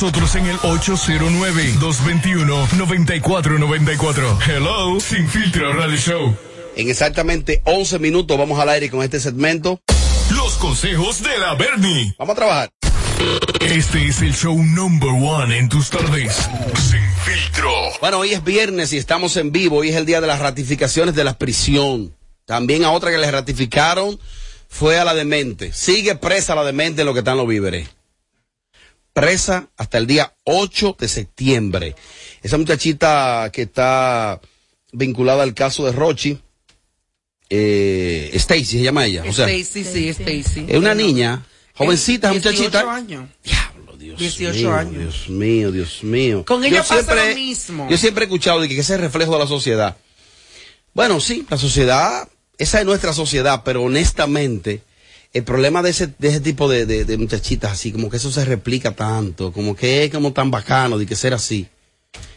Nosotros en el 809-221-9494. Hello, Sin Filtro Radio Show. En exactamente 11 minutos vamos al aire con este segmento. Los consejos de la Bernie. Vamos a trabajar. Este es el show number one en tus tardes. Sin filtro. Bueno, hoy es viernes y estamos en vivo. Hoy es el día de las ratificaciones de la prisión. También a otra que le ratificaron fue a la demente. Sigue presa la demente en lo que están los víveres. Presa hasta el día 8 de septiembre. Esa muchachita que está vinculada al caso de Rochi, eh, Stacy se llama ella. O sea, Stacy, sí, Stacy. es una niña, jovencita, 18 muchachita. años. Diablo, Dios 18 mío, años. Dios mío, Dios mío. Con ella Yo pasa siempre- lo mismo. Yo siempre he escuchado de que ese es el reflejo de la sociedad. Bueno, sí, la sociedad, esa es nuestra sociedad, pero honestamente, el problema de ese, de ese tipo de, de- de muchachitas así, como que eso se replica tanto, como que es como tan bacano de que ser así.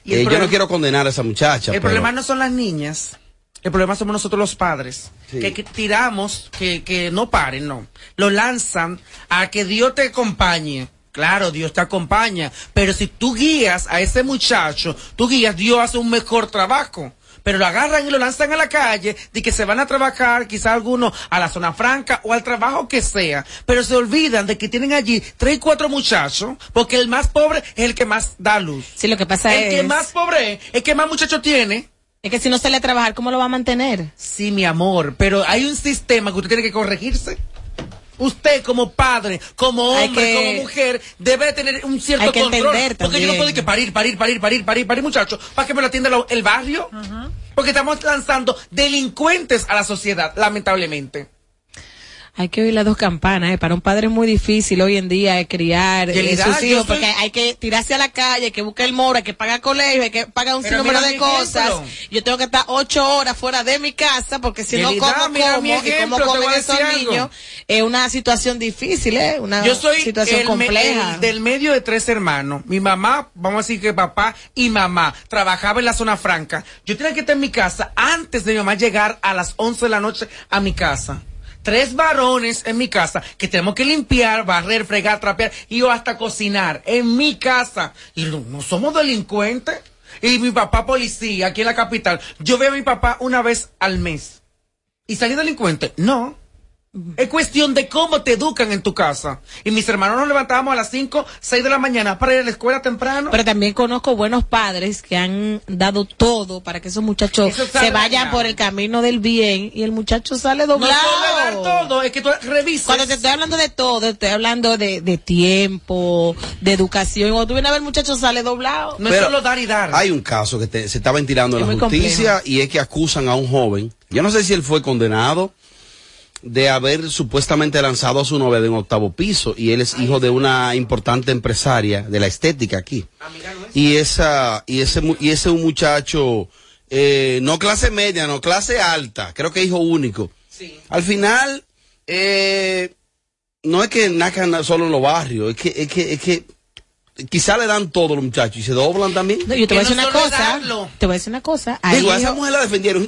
Y Eh, yo no quiero condenar a esa muchacha. El pero- problema no son las niñas. El problema somos nosotros los padres. Sí. Que, que tiramos, que, que no paren, no. Lo lanzan a que Dios te acompañe. Claro, Dios te acompaña. Pero si tú guías a ese muchacho, tú guías, Dios hace un mejor trabajo. Pero lo agarran y lo lanzan a la calle, de que se van a trabajar, quizá algunos a la zona franca o al trabajo que sea. Pero se olvidan de que tienen allí tres, cuatro muchachos, porque el más pobre es el que más da luz. Sí, lo que pasa El es. que más pobre es el que más muchacho tiene. Es que si no sale a trabajar, ¿cómo lo va a mantener? Sí, mi amor, pero hay un sistema que usted tiene que corregirse. Usted como padre, como hombre, que- como mujer, debe de tener un cierto Hay que control. entender porque yo no puedo ir que parir, parir, parir, parir, parir, parir, muchacho, para que me lo atienda lo- el barrio. Porque estamos lanzando delincuentes a la sociedad, lamentablemente. Hay que oír las dos campanas, ¿eh? Para un padre es muy difícil hoy en día eh, criar eh, sus hijos, soy- porque hay que tirarse a la calle, hay que buscar el moro, hay que pagar colegio, hay que pagar un sinnúmero de cosas. ejemplo. Yo tengo que estar ocho horas fuera de mi casa, porque si no como, mira como, mi y ejemplo, te comen voy a esos niños, es una situación difícil, ¿eh? Una Yo soy situación el me- compleja. el del medio de tres hermanos. Mi mamá, vamos a decir que papá y mamá trabajaba en la zona franca. Yo tenía que estar en mi casa antes de mi mamá llegar a las 11 de la noche a mi casa. Tres varones en mi casa que tenemos que limpiar, barrer, fregar, trapear y yo hasta cocinar en mi casa. Y no, no somos delincuentes. Y mi papá policía aquí en la capital. Yo veo a mi papá una vez al mes. ¿Y salí delincuente? No. Es cuestión de cómo te educan en tu casa. Y mis hermanos nos levantábamos a las 5, 6 de la mañana para ir a la escuela temprano. Pero también conozco buenos padres que han dado todo para que esos muchachos se vayan por el camino del bien y el muchacho sale no doblado. solo dar todo, es que tú revises. Cuando te estoy hablando de todo, estoy hablando de, de tiempo, de educación. Cuando tú vienes a ver, el muchacho sale doblado. No es solo dar y dar. Hay un caso que te- se está ventilando en Es la justicia y es que acusan a un joven. Yo no sé si él fue condenado de haber supuestamente lanzado a su novia de un octavo piso y él es hijo de una importante empresaria de la estética aquí. Y esa y ese y ese un muchacho eh, no clase media, no clase alta, creo que hijo único. Sí. Al final eh, no es que nacan solo en los barrios, es que es que es que quizá le dan todo a los muchachos y se doblan también. No, yo te voy a decir no una cosa. darlo. Te voy a decir una cosa. Hay Digo, a esa mujer la defendieron.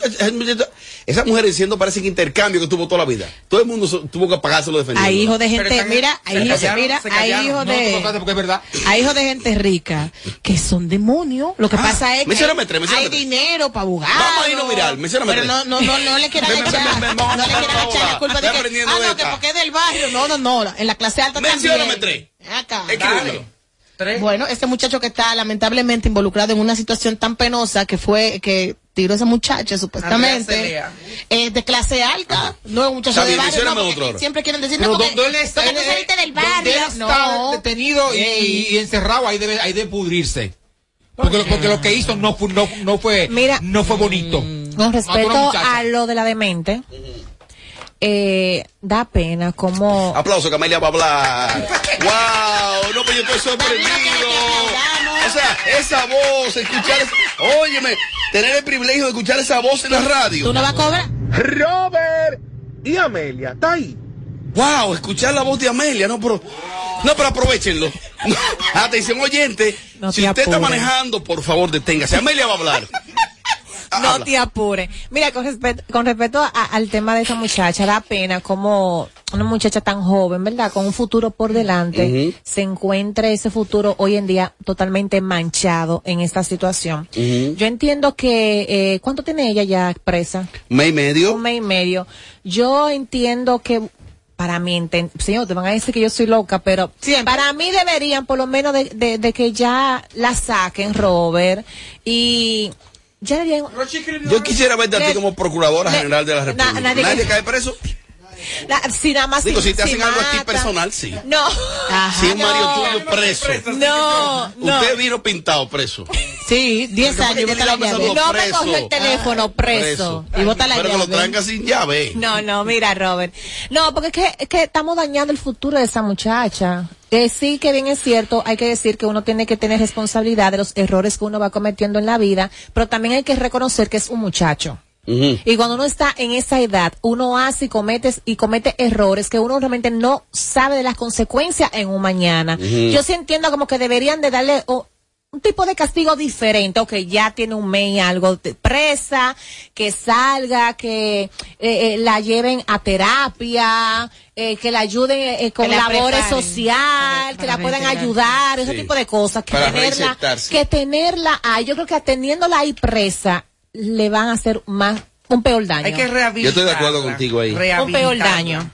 Esa mujer diciendo parece que intercambio que tuvo toda la vida. Todo el mundo tuvo que pagárselo defendiendo. hay hijos de gente, están- mira, hay hijos, mira, hay hijos No, no de, porque es verdad. hay hijos de gente rica que son demonios. Lo que Ah, pasa es que mencióname tres, hay mencióname tres. dinero para abogados. Vamos a irnos viral, mencióname Pero tres. no, no, no, no le quieran echar, no le quieran echar la culpa de que, ah, no, que porque es del barrio. No, no, no, en la clase alta Mencióname también. tres. Ven Acá. Escríbelo. Tres. Bueno, este muchacho que está lamentablemente involucrado en una situación tan penosa que fue que tiró a esa muchacha supuestamente eh, de clase alta, no es un muchacho Está de bien, barrio, no, otro siempre quieren decir no, porque, él está, porque tú él- saliste del donde barrio, él está no. detenido y, encerrado, ahí debe, ahí debe pudrirse. Porque, lo- porque lo que hizo no fue, no, no fue, Mira, no fue bonito. Con respecto a lo de la demente, eh, da pena como... Aplauso, Camelia va a hablar. ¡Wow! No, pero yo estoy sorprendido. O sea, esa voz, escuchar esa... Óyeme, tener el privilegio de escuchar esa voz en la radio. ¿Tú no vas a cobrar? Robert y Amelia, está ahí. ¡Wow! Escuchar la voz de Amelia, no, pero... No, pero aprovechenlo. Atención, oyente. No si te usted está manejando, por favor, deténgase. Amelia va a hablar. No te apures. Mira, con respecto, con respecto a- al tema de esa muchacha, da pena como una muchacha tan joven, ¿verdad? Con un futuro por delante, se encuentre ese futuro hoy en día totalmente manchado en esta situación. Yo entiendo que, eh, ¿cuánto tiene ella ya presa? Mes y medio. Un mes y medio. Yo entiendo que, para mí, señor, te van a decir que yo soy loca, pero para mí deberían por lo menos de, de- de que ya la saquen, Robert, y ya deberían... Yo quisiera verte a ti Le- como procuradora le- general de la na- República. nadie nadie, que- cae preso. la- si nada más... Digo, si te hacen algo a ti personal, sí. No. Si un Mario no. tuyo preso. No, no. Usted vino pintado preso. Sí, 10 Porque años la la llave. No me preso. cogió el teléfono preso. Y bota la Pero que lo llave. tranca sin llave. No, no, mira, Robert. No, porque es que, es que estamos dañando el futuro de esa muchacha. Eh, sí, que bien es cierto, hay que decir que uno tiene que tener responsabilidad de los errores que uno va cometiendo en la vida, pero también hay que reconocer que es un muchacho. Y cuando uno está en esa edad, uno hace y comete, y comete errores que uno realmente no sabe de las consecuencias en un mañana. Yo sí entiendo como que deberían de darle un tipo de castigo diferente, o que ya tiene un mes algo de presa, que salga, que eh, eh, la lleven a terapia, eh, que la ayuden eh, con Que la labores social, que la puedan ayudar, ese Sí. tipo de cosas, que Para tenerla, que tenerla ahí, yo creo que teniéndola ahí presa, le van a hacer más, un peor daño. Hay que rehabilitarla. Yo estoy de acuerdo contigo ahí. un peor daño.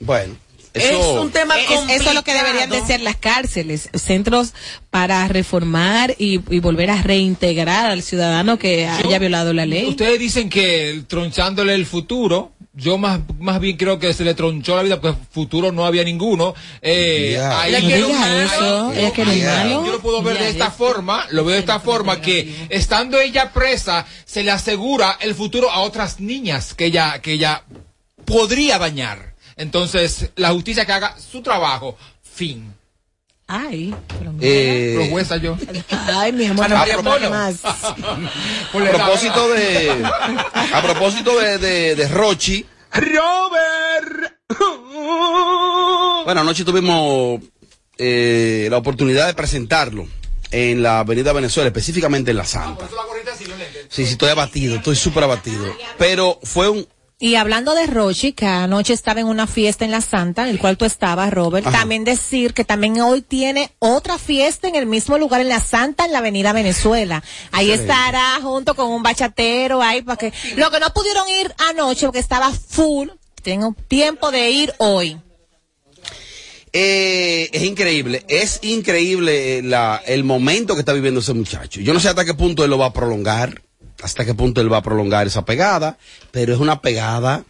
Bueno, Es eso. un tema Es- complicado. eso es lo que deberían de ser las cárceles, centros para reformar y, y volver a reintegrar al ciudadano que haya violado la ley. Ustedes dicen que tronchándole el futuro, yo más, más bien creo que se le tronchó la vida porque futuro no había ninguno. Eh, Ya. ahí- Ella No malo. eso, ella malo. Yo lo puedo ver de esta es. forma, lo veo de esta forma, que estando ella presa, se le asegura el futuro a otras niñas que ella, que ella podría dañar. Entonces, la justicia que haga su trabajo, fin. Ay, pero mira. Eh, jueza yo. Ay, mi amor, no María quiero Polo. más. a propósito de. A propósito de, de, de Rochi. Robert. Bueno, anoche tuvimos eh, la oportunidad de presentarlo en la Avenida Venezuela, específicamente en la Santa. Sí, sí, estoy abatido, estoy súper abatido. Pero fue un. Y hablando de Rochi, que anoche estaba en una fiesta en la Santa, en el cual tú estabas, Robert, Ajá. también decir que también hoy tiene otra fiesta en el mismo lugar en la Santa, en la Avenida Venezuela. Ahí estará junto con un bachatero ahí para que, lo que no pudieron ir anoche porque estaba full, tengo tiempo de ir hoy. Eh, es increíble, es increíble eh, la, el momento que está viviendo ese muchacho. Yo no sé hasta qué punto él lo va a prolongar, hasta qué punto él va a prolongar esa pegada, pero es una pegada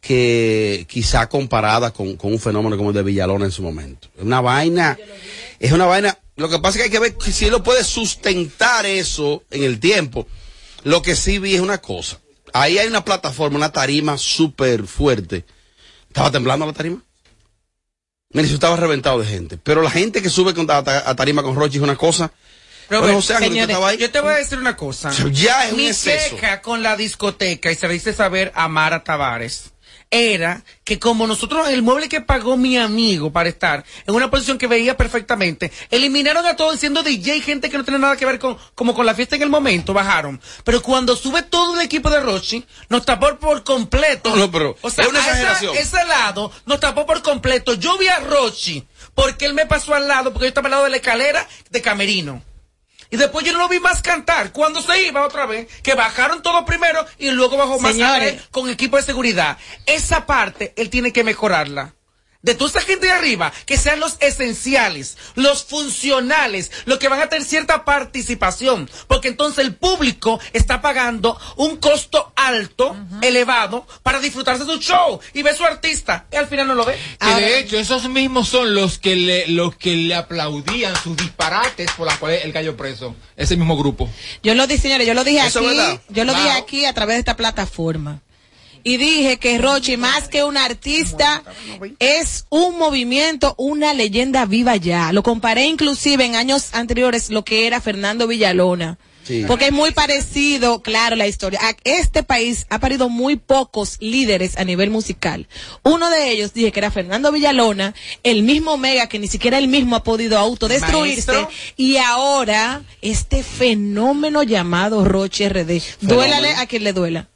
que quizá comparada con, con un fenómeno como el de Villalona en su momento. Es una vaina, es una vaina, lo que pasa es que hay que ver si él lo puede sustentar eso en el tiempo. Lo que sí vi es una cosa, ahí hay una plataforma, una tarima súper fuerte. ¿Estaba temblando la tarima? Mire, yo estaba reventado de gente. Pero la gente que sube con, a, tarima con Rochi es una cosa. Robert, Bueno, José Ángel, ¿usted señores, ahí? yo te voy a decir una cosa. Ya es un Mi exceso. queja con la discoteca, y se le dice saber a Mara Tavares, era que como nosotros, el mueble que pagó mi amigo para estar en una posición que veía perfectamente, eliminaron a todos diciendo DJ, gente que no tiene nada que ver con, como con la fiesta en el momento, bajaron. Pero cuando sube todo el equipo de Rochi, nos tapó por completo. No, pero o sea, es una a esa- exageración. ese lado nos tapó por completo. Yo vi a Rochi, porque él me pasó al lado, porque yo estaba al lado de la escalera de Camerino. Y después yo no lo vi más cantar. Cuando se iba otra vez, que bajaron todo primero y luego bajó más Señores. tarde con equipo de seguridad. Esa parte él tiene que mejorarla. De toda esa gente de arriba, que sean los esenciales, los funcionales, los que van a tener cierta participación. Porque entonces el público está pagando un costo alto, elevado, para disfrutarse de su show y ver su artista. Y al final no lo ve. Que de hecho, esos mismos son los que le, los que le aplaudían sus disparates por las cuales él cayó preso. Ese mismo grupo. Yo lo dije, señores, yo lo dije Eso aquí, yo lo dije aquí a través de esta plataforma. Y dije que Rochi, más que un artista, es un movimiento, una leyenda viva ya. Lo comparé inclusive en años anteriores lo que era Fernando Villalona. Sí. Porque es muy parecido, claro, la historia. Este país ha parido muy pocos líderes a nivel musical. Uno de ellos dije que era Fernando Villalona, el mismo Mega que ni siquiera él mismo ha podido autodestruirse. Maestro. Y ahora, este fenómeno llamado Roche RD. Duélale a quien le duela.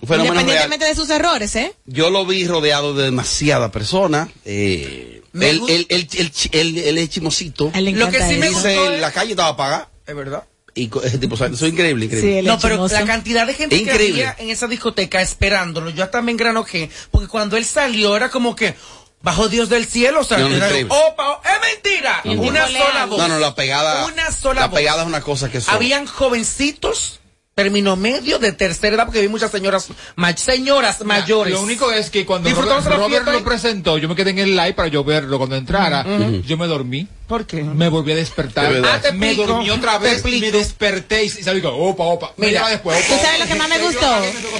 Un fenómeno real. Independientemente de sus errores, ¿eh? Yo lo vi rodeado de demasiadas personas. Eh, Me él, él, él, es chimosito. Lo que sí me gustó Dice, es- la calle estaba apagada. Es verdad. Y ese tipo, eso es increíble, increíble. Sí, No, pero la cantidad de gente Increíble. que había en esa discoteca esperándolo, yo hasta me engranojé, porque cuando él salió era como que, bajo Dios del cielo, o sea, No, no, era, increíble. opa, oh, es mentira, una sola voz. No, no, la pegada. Una sola La voz. pegada es una cosa que son. Habían jovencitos, término medio, de tercera edad, porque vi muchas señoras, ma- señoras mayores. Lo único es que cuando Robert, Robert lo presentó, yo me quedé en el live para yo verlo cuando entrara. Yo me dormí. ¿Por qué? Me volví a despertar. Ah, te me dormí otra te vez. explico. Me desperté y salí con opa, opa. Mira, Mira, después. ¿Tú sabes lo que más me gustó?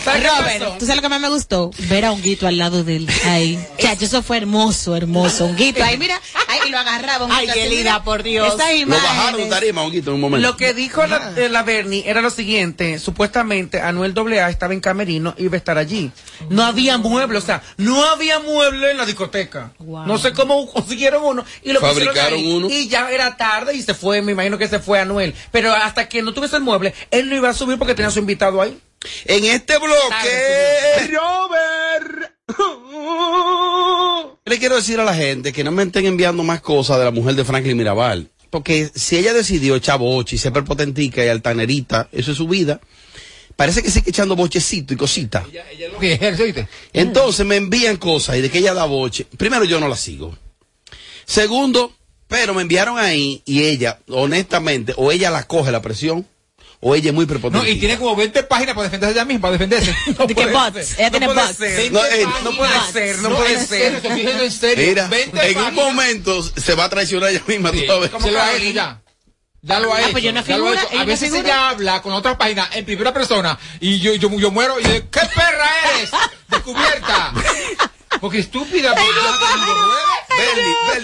¿Sabes qué Robert? ¿tú sabes lo que más me gustó? Ver a Honguito al lado de él ahí. Chacho, eso fue hermoso, hermoso. Honguito ahí, mira, ahí y lo agarraba. Honguito, Ay, qué linda, por Dios. Lo bajaron de tarima, Honguito, en un momento. Lo que dijo la, eh, la Bernie era lo siguiente, supuestamente Anuel AA estaba en camerino y iba a estar allí. No había mueble, o sea, no había mueble en la discoteca. Wow. No sé cómo consiguieron uno y lo pusieron Fabricaron ahí. Uno. Y ya era tarde y se fue, me imagino que se fue Anuel. Pero hasta que no tuviese el mueble, él no iba a subir porque tenía a su invitado ahí. En este bloque. Robert. Le quiero decir a la gente que no me estén enviando más cosas de la mujer de Franklin Mirabal. Porque si ella decidió echar boche y ser perpotentica y altanerita, eso es su vida. Parece que sigue echando bochecito y cositas. Ella, ella es lo que ejerce, ¿oíste? Entonces me envían cosas y de que ella da boche. Primero, yo no la sigo. Segundo, pero me enviaron ahí y ella, honestamente, o ella la coge la presión, o ella es muy prepotente. No, y tiene como 20 páginas para defenderse ella misma, para defenderse. ¿De qué bots? Ella tiene puede bots. ser. No, eh, no puede ser, no puede en ser. serio, estoy diciendo en serio. Mira, 20 en un momento se va a traicionar ella misma. Sí, tú sabes. se lo ha hecho ya. Ya lo ha Ah, hecho. pues yo no ya lo ha figura, hecho. ella A no veces figura. ella habla con otra página en primera persona y yo, yo, yo muero y digo, ¿qué perra eres? Descubierta. Porque estúpida. porque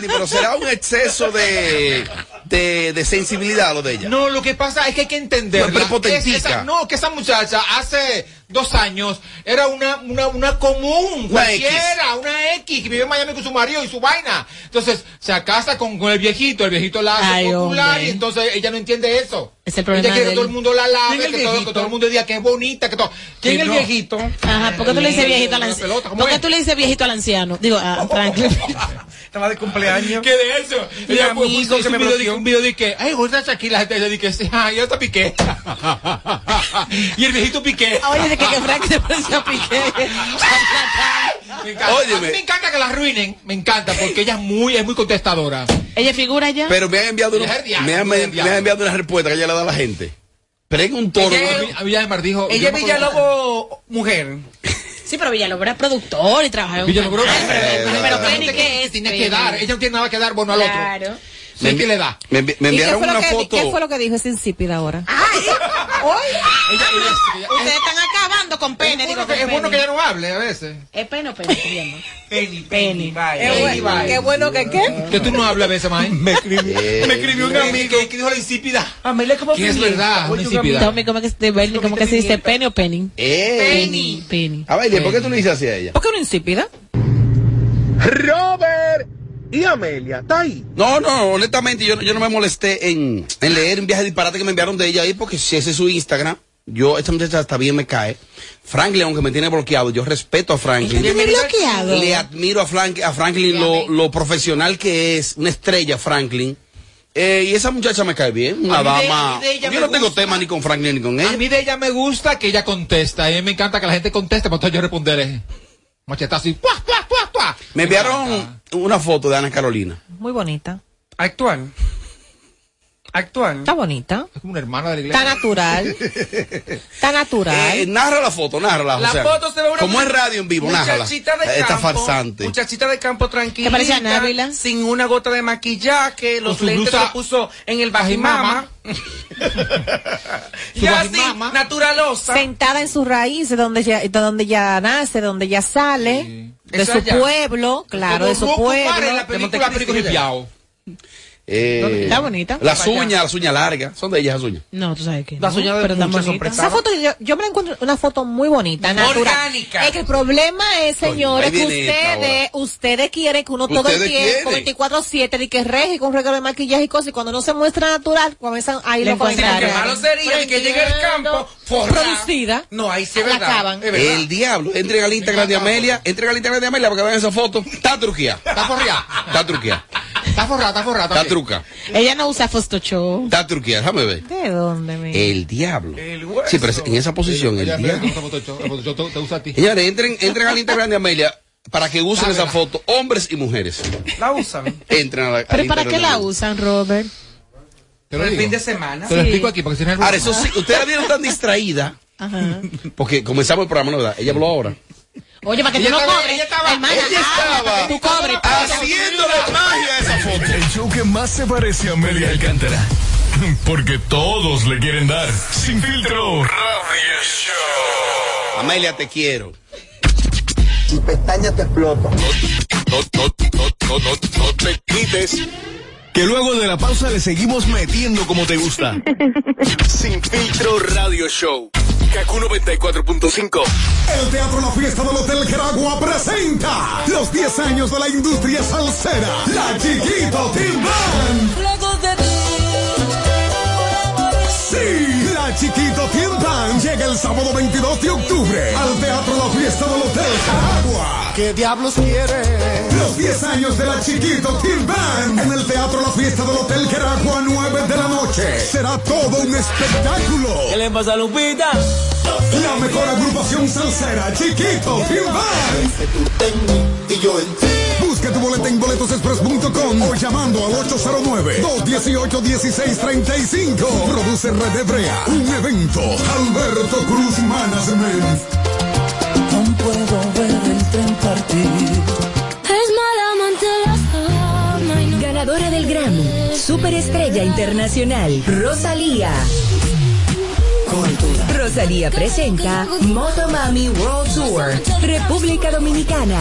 pero será un exceso de, de, de sensibilidad lo de ella. No, lo que pasa es que hay que entenderla. No, prepotentica. Es esa- no, que esa muchacha hace dos años era una, una, una común, cualquiera, una X, que vive en Miami con su marido y su vaina. Entonces, se casa con, con el viejito, el viejito la hace Ay, popular hombre. y entonces ella no entiende eso. Es el problema Ella quiere de que todo el mundo la lave, ¿Quién es el que todo, que todo el mundo diga que es bonita, que todo. ¿Quién es el viejito? Ajá, ¿por qué tú le dices viejito al anciano? pelota, ¿cómo ¿Por qué tú le dices viejito al anciano? Digo, a Franklin. Estaba de cumpleaños. ¿Qué de eso? Mi Ella amigo puso que me un video de bloqueó. un video de que, ay, gusta Shakira, la gente que sí, ay, yo hasta piqué. y el viejito piqué. Oye, de que, que Frank se pareció a Piqué. Me encanta. Óyeme. A mí me encanta que la arruinen, me encanta, porque ella es muy, es muy contestadora. Ella figura ya. Pero me han enviado, Ella una, me ella el me han diablo. enviado una respuesta que ella le da a la gente. Pero en un tono. Ella dijo. Ella yo es me Villalobos mujer. Sí, pero Villalobos era productor y trabajaba en un Villalobos. canal, Eh, Pero, pero verdad. Penny, ¿qué es? Tiene que dar, ella no tiene nada que dar bueno al otro. Claro. Sí, me, ¿qué le da? me, envi- me ¿Y enviaron fue, lo una que, foto. qué fue lo que dijo ese insípida ahora? Ella- ella- Ustedes están acabando con es, Penny. bueno digo, que, es bueno que ella no hable a veces. ¿Es Penny o? Viendo. Penny, Penny. Penny, qué bueno que qué. Que tú no hablas a veces, más. Me escribió, Eh, me escribió un amigo que, dijo la insípida. Amelia como Que es verdad, insípida. Tommy, ¿cómo que se, Bernie, ¿cómo que se dice Penny o Penny? eh, Penny. Penny. A ver, ¿por qué tú le dices así a ella? ¿Por qué una insípida? Robert y Amelia, está ahí. No, no, honestamente yo, no- yo no me molesté en, en leer un viaje disparate que me enviaron de ella ahí porque si ese es su Instagram, yo, esta muchacha hasta bien me cae. Franklin, aunque me tiene bloqueado, yo respeto a Franklin. ¿Tiene bloqueado? Le admiro a, Frank, a Franklin lo, lo profesional que es, una estrella Franklin. Eh, y esa muchacha me cae bien, una A mí de- dama. de ella yo no tengo gusta. tema ni con Franklin ni con ella. A mí de ella me gusta que ella contesta. A mí me encanta que la gente conteste, para entonces yo responderé. Machetazo y. Me enviaron una foto de Ana Carolina. Muy bonita. Actual. Actual. Está bonita. Es como una hermana de la Está iglesia. natural. Está natural. Eh, narra la foto, narra La foto se ve una Como es radio en vivo, muchachita de Esta campo, farsante. Muchachita de campo tranquila. ¿Te parece a Návila? Sin una gota de maquillaje, los lentes blusa se puso en el bajimama. Ya así, naturalosa. Sentada en su raíz, de donde ya, de donde ya nace, donde ya sale, de Eso su allá. pueblo, claro, de su pueblo. En la de película y allá. Eh, Está bonita. Las uñas, las uñas largas. Son de ellas las uñas. No, tú sabes que. Las no, uñas de pero son. Esa foto, yo, yo me la encuentro una foto muy bonita, natural. Orgánica. Es que el problema es, señores, que ustedes, ustedes quieren que uno todo el tiempo, quieren. 24-7, de que reje con regalo de maquillaje y cosas, y cuando no se muestra natural, comienzan ahí Lo que comentarios. malo sería que llegue al campo forrada. producida. No, ahí sí es verdad. acaban. Es verdad. El diablo. Entren al Instagram de Amelia. Entren al Instagram de Amelia para que vean esa foto. Está truqueada. Está forrada. Está truqueada. Está forrada, está forrada. Está truca. Ella no usa Photoshop. Está truqueada. Déjame ver. ¿De dónde, mi? El diablo. El hueso. Sí, pero en esa posición, Ella el me diablo. Photoshop, el te- usa a ti. Señores, entren, entren al Instagram de Amelia para que usen esa foto, hombres y mujeres. La usan. Entren a la, ¿Pero ¿y para qué la usan, Robert? Te lo El digo. fin de semana. Te lo explico aquí porque si no es Ahora, eso sí, ustedes la vieron tan distraída. Ajá. Porque comenzamos el programa, ¿no? ¿verdad? Ella habló ahora. Oye, para que Ella tú no estaba- cobres. ella estaba- hermana, ella ah, estaba tú cobres. Haciéndole magia a esa foto. El show que más se parece a Amelia Alcántara. Porque todos le quieren dar. Sin filtro. Radio Show. Amelia, te quiero. Y pestaña te explota. No, no, no, no, no, no te quites. Que luego de la pausa le seguimos metiendo como te gusta. Sin filtro Radio Show. Kaku 94.5. El Teatro La Fiesta del Hotel Caragua presenta los 10 años de la industria salsera. La Chiquito Team Chiquito Team Band llega el sábado 22 de octubre al Teatro La Fiesta del Hotel Caragua. ¿Qué diablos quiere? Los 10 años de la Chiquito Team Band en el Teatro La Fiesta del Hotel Caragua, 9 de la noche. Será todo un espectáculo. ¿Qué le pasa a Lupita? La mejor agrupación salsera, Chiquito Team Band. Que tú en mí y yo en ti. Busca tu boleta en boletosexpress.com o llamando al 809-218-1635. Produce Red Hebrea, un evento. Alberto Cruz Management. No puedo ver el tren partir. Es mala amante la fama y no- Ganadora del Grammy, Superestrella Internacional, Rosalía. Rosalía presenta Motomami World Tour, República Dominicana.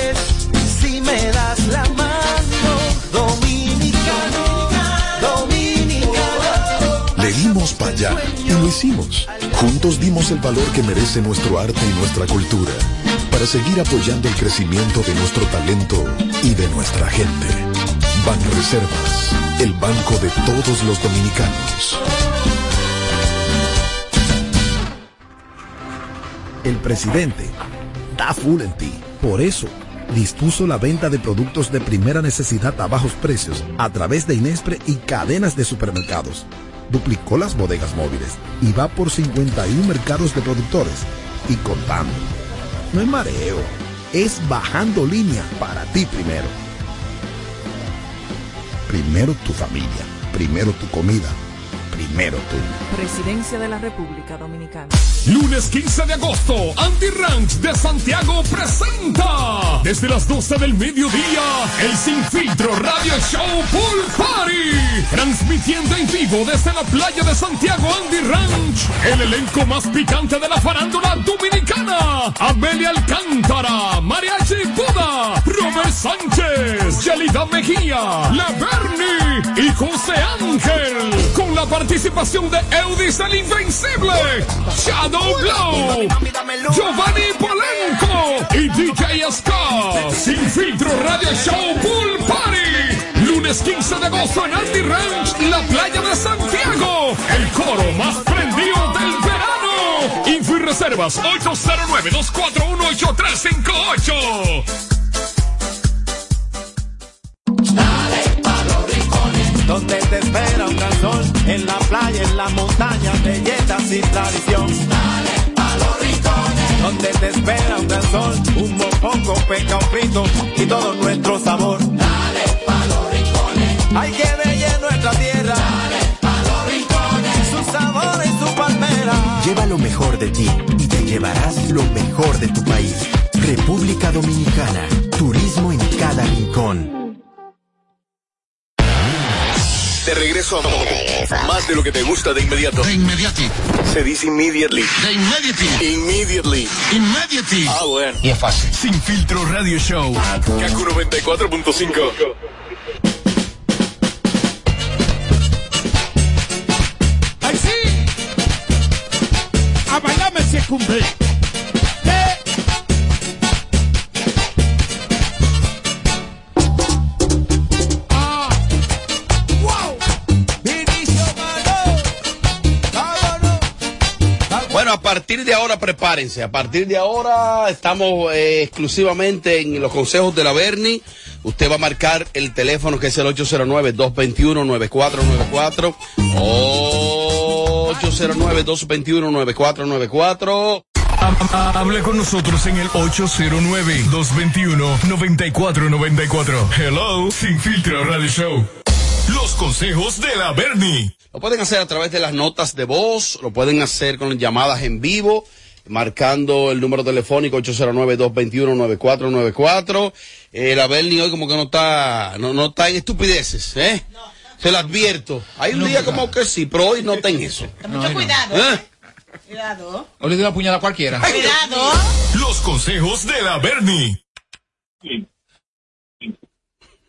allá y lo hicimos. Juntos dimos el valor que merece nuestro arte y nuestra cultura para seguir apoyando el crecimiento de nuestro talento y de nuestra gente. Banreservas, el banco de todos los dominicanos. El presidente da full en ti. Por eso, dispuso la venta de productos de primera necesidad a bajos precios a través de Inespre y cadenas de supermercados. Duplicó las bodegas móviles y va por 51 mercados de productores y contando. No es mareo, es bajando línea para ti primero. Primero tu familia, primero tu comida, primero tú. Presidencia de la República Dominicana. Lunes 15 de agosto, Andy Ranch de Santiago presenta desde las 12 del mediodía el Sin Filtro Radio Show Pool Party. Transmitiendo en vivo desde la playa de Santiago Andy Ranch. El elenco más picante de la farándula dominicana. Amelia Alcántara, Mariachi Buda, Robert Sánchez, Yelida Mejía, La Bernie y José Ángel. Con la participación de Eudis el Invencible, Shadow Blow, Giovanni Polenco y DJ Scott. Sin filtro Radio Show Pool Party. Lunes 15 de agosto en Andy Ranch, la playa de Santiago. El coro más prendido Reservas 809-241-8358. Dale pa' los rincones. Donde te espera un gran sol. En la playa, en la montaña, belletas y tradición. Dale pa' los rincones. Donde te espera un gran sol. Un mopongo, peca, un frito y todo nuestro sabor. Dale pa' los rincones. Hay que ver Lleva lo mejor de ti y te llevarás lo mejor de tu país. República Dominicana, turismo en cada rincón. De regreso a más de lo que te gusta de inmediato. De inmediati. Se dice immediately. De inmediati. Immediately. Immediately. Ah, bueno. Y es fácil. Sin filtro radio show. Kaku 94.5. Bueno, a partir de ahora prepárense. A partir de ahora estamos eh, exclusivamente en los consejos de la Berni. Usted va a marcar el teléfono que es el 809-221-9494. 809-221-9494. Hable con nosotros en el 809-221-9494. Hello, Sin Filtro Radio Show. Los consejos de la Bernie. Lo pueden hacer a través de las notas de voz, lo pueden hacer con llamadas en vivo, marcando el número telefónico 809-221-9494. Eh, la Bernie hoy como que no está, no, no está en estupideces, ¿eh? Se lo advierto. Hay un día como que sí, pero hoy no está en eso. Mucho cuidado. ¿Eh? Cuidado. O le doy una puñalada a cualquiera. Cuidado. Los consejos de la Bernie.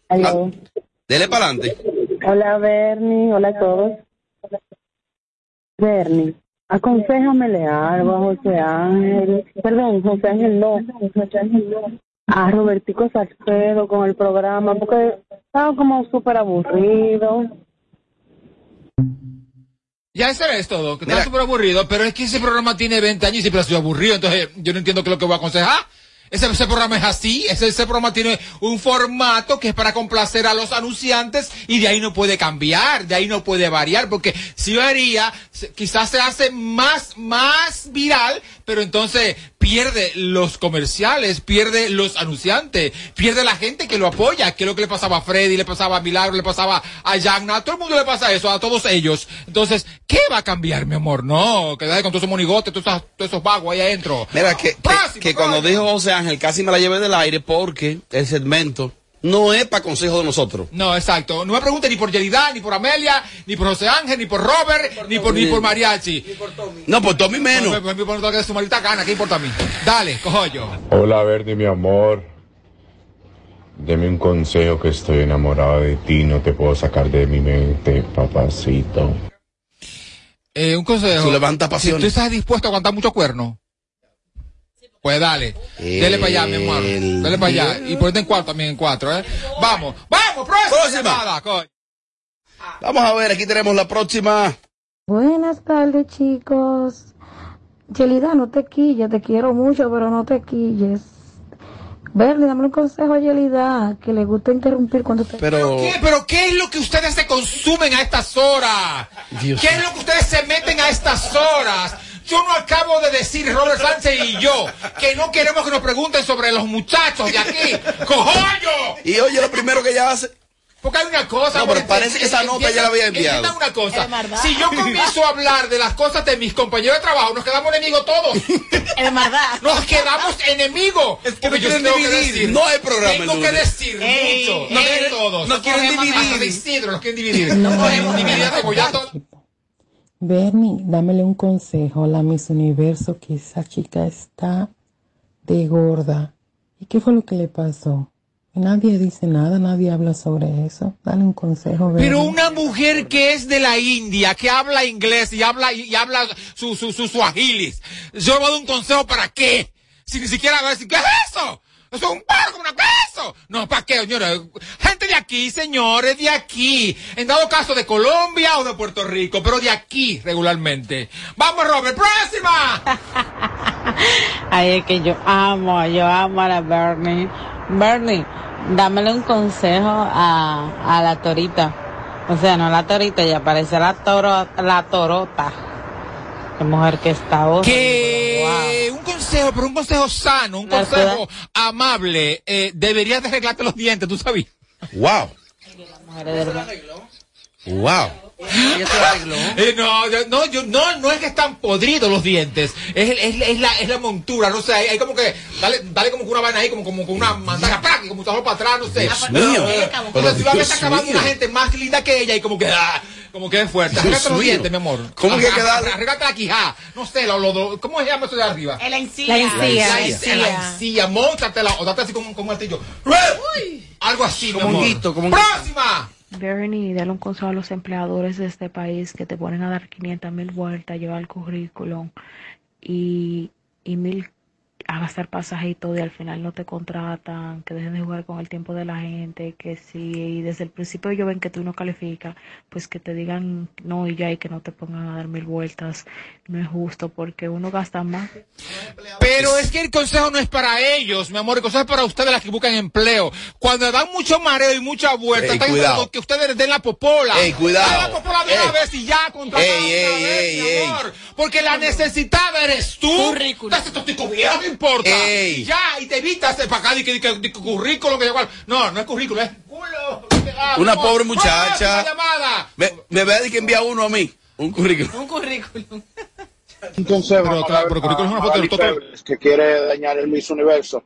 Ah, dele para adelante. Hola Bernie, hola a todos. Bernie, aconséjamele algo a José Ángel, perdón, José Ángel no, José Ángel no, a Robertico Salcedo con el programa, porque estaba como súper aburrido. Ya ese es todo, que está súper aburrido, pero es que ese programa tiene 20 años y siempre ha sido aburrido, entonces yo no entiendo qué es lo que voy a aconsejar. Ese, ese programa es así, ese, ese programa tiene un formato que es para complacer a los anunciantes y de ahí no puede cambiar, de ahí no puede variar, porque si varía, quizás se hace más, más viral, pero entonces pierde los comerciales, pierde los anunciantes, pierde la gente que lo apoya, que es lo que le pasaba a Freddy, le pasaba a Milagro, le pasaba a Yagna, a todo el mundo le pasa eso, a todos ellos. Entonces, ¿qué va a cambiar, mi amor? No, que deje con todos esos monigotes, todos esos, todos esos vagos ahí adentro. Mira, que, que, que cuando dijo José Ángel casi me la llevé del aire porque el segmento no es para consejo de nosotros. No, exacto. No me pregunte ni por Yelida, ni por Amelia, ni por José Ángel, ni por Robert, ni por, ni por Mariachi. No, por Tommy menos. No, por, por, por, por su maldita gana, ¿qué importa a mí? Dale, cojo yo. Hola Bernie, mi amor. Deme un consejo que estoy enamorado de ti, no te puedo sacar de mi mente, papacito. Eh, un consejo. Tú levanta Si pasiones. tú estás dispuesto a aguantar muchos cuernos, pues dale. Dele para allá, mi amor. Dale para allá. Y ponete en cuatro también, en cuatro, ¿eh? Vamos, vamos, próxima. Próxima. Vamos a ver, aquí tenemos la próxima. Buenas tardes, chicos. Yelida, no te quilles, te quiero mucho, pero no te quilles. Bernie, dame un consejo a Yelida, que le gusta interrumpir cuando te... Pero... ¿Qué? ¿Pero qué es lo que ustedes se consumen a estas horas? Dios ¿Qué es lo que ustedes se meten a estas horas? Yo no acabo de decir, Robert Sánchez y yo, que no queremos que nos pregunten sobre los muchachos de aquí. ¡Cojollo! Y oye, lo primero que ella hace. Porque hay una cosa. No, pero porque parece que esa nota ya la había enviado. una cosa. Si yo comienzo a hablar de las cosas de mis compañeros de trabajo, nos quedamos enemigos todos. Es verdad. Nos quedamos enemigos. porque yo tengo que dividir. decir. No hay programa Tengo que decir Ey, mucho. ey, No quieren todos. no quieren dividir. Isidro, los quieren dividir. No cogemos dividir. Bernie, dámele un consejo la Miss Universo, que esa chica está de gorda. ¿Y qué fue lo que le pasó? Nadie dice nada, nadie habla sobre eso. Dale un consejo, Bernie. Pero una mujer que es de la India, que habla inglés y habla y habla su su su suahilis, yo le voy a dar un consejo para qué? Si ni siquiera decir, ¿qué es eso? Eso es un parco, una ¿qué es eso? No, ¿para qué, señores? Gente de aquí, señores, de aquí. En dado caso de Colombia o de Puerto Rico, pero de aquí regularmente. Vamos, Robert, próxima. Ay, es que yo amo, yo amo a la Bernie. Bernie, dámele un consejo a, a la torita. O sea, no la torita, ya parece la toro, la torota. Mujer que está horrible. Que un consejo, pero un consejo sano, un La consejo amable. Eh, deberías de arreglarte los dientes, ¿tú sabías? Wow. Wow. Eh, no, yo- no, yo, no, no es que están podridos los dientes, es, es, es la, es la montura, no sé, hay, hay como que, dale, dale como que una vaina ahí, como, como con una mandaga, ¡prac! y como todo para atrás, no sé. Dios mío. Pero Como si lo Dios acabando una gente más linda que ella y como que, ah, como que es fuerte. Dios Arrígate los dientes, mi amor. ¿Cómo que hay que Arr- darle? Arrígate la quijada, no sé, lo, lo, lo- ¿cómo se llama eso de arriba? La encía. La encía. La La encía, la encía. encía, móntatela o date así como, como un martillo. Algo así, Como mi un amor. guito, como un ¡Próxima! Bernie, dale un consejo a los empleadores de este país que te ponen a dar 500 mil vueltas, llevar el currículum y, y mil a gastar pasaje y todo y al final no te contratan, que dejen de jugar con el tiempo de la gente, que si desde el principio ellos ven que tú no calificas, pues que te digan no y ya y que no te pongan a dar mil vueltas. No es justo porque uno gasta más. Pero es que el consejo no es para ellos, mi amor, el consejo es para ustedes las que buscan empleo. Cuando dan mucho mareo y mucha vuelta, Ey, están que ustedes den la popola. Ey, cuidado. Den la popola de una vez y ya contratan Ey, una vez, ey, mi ey. amor. Porque la necesidad eres tú. Currículum. Estos viejo, no importa. Ey. Y Ya, y te evitas de para acá, di que, di que, di que igual. No, no es currículum, es culo. Una pobre muchacha. Me, me ve que envía uno a mí. Un currículum. Un currículum. Un consejo Pero, claro, pero currículum es una foto que quiere dañar el Miss Universo.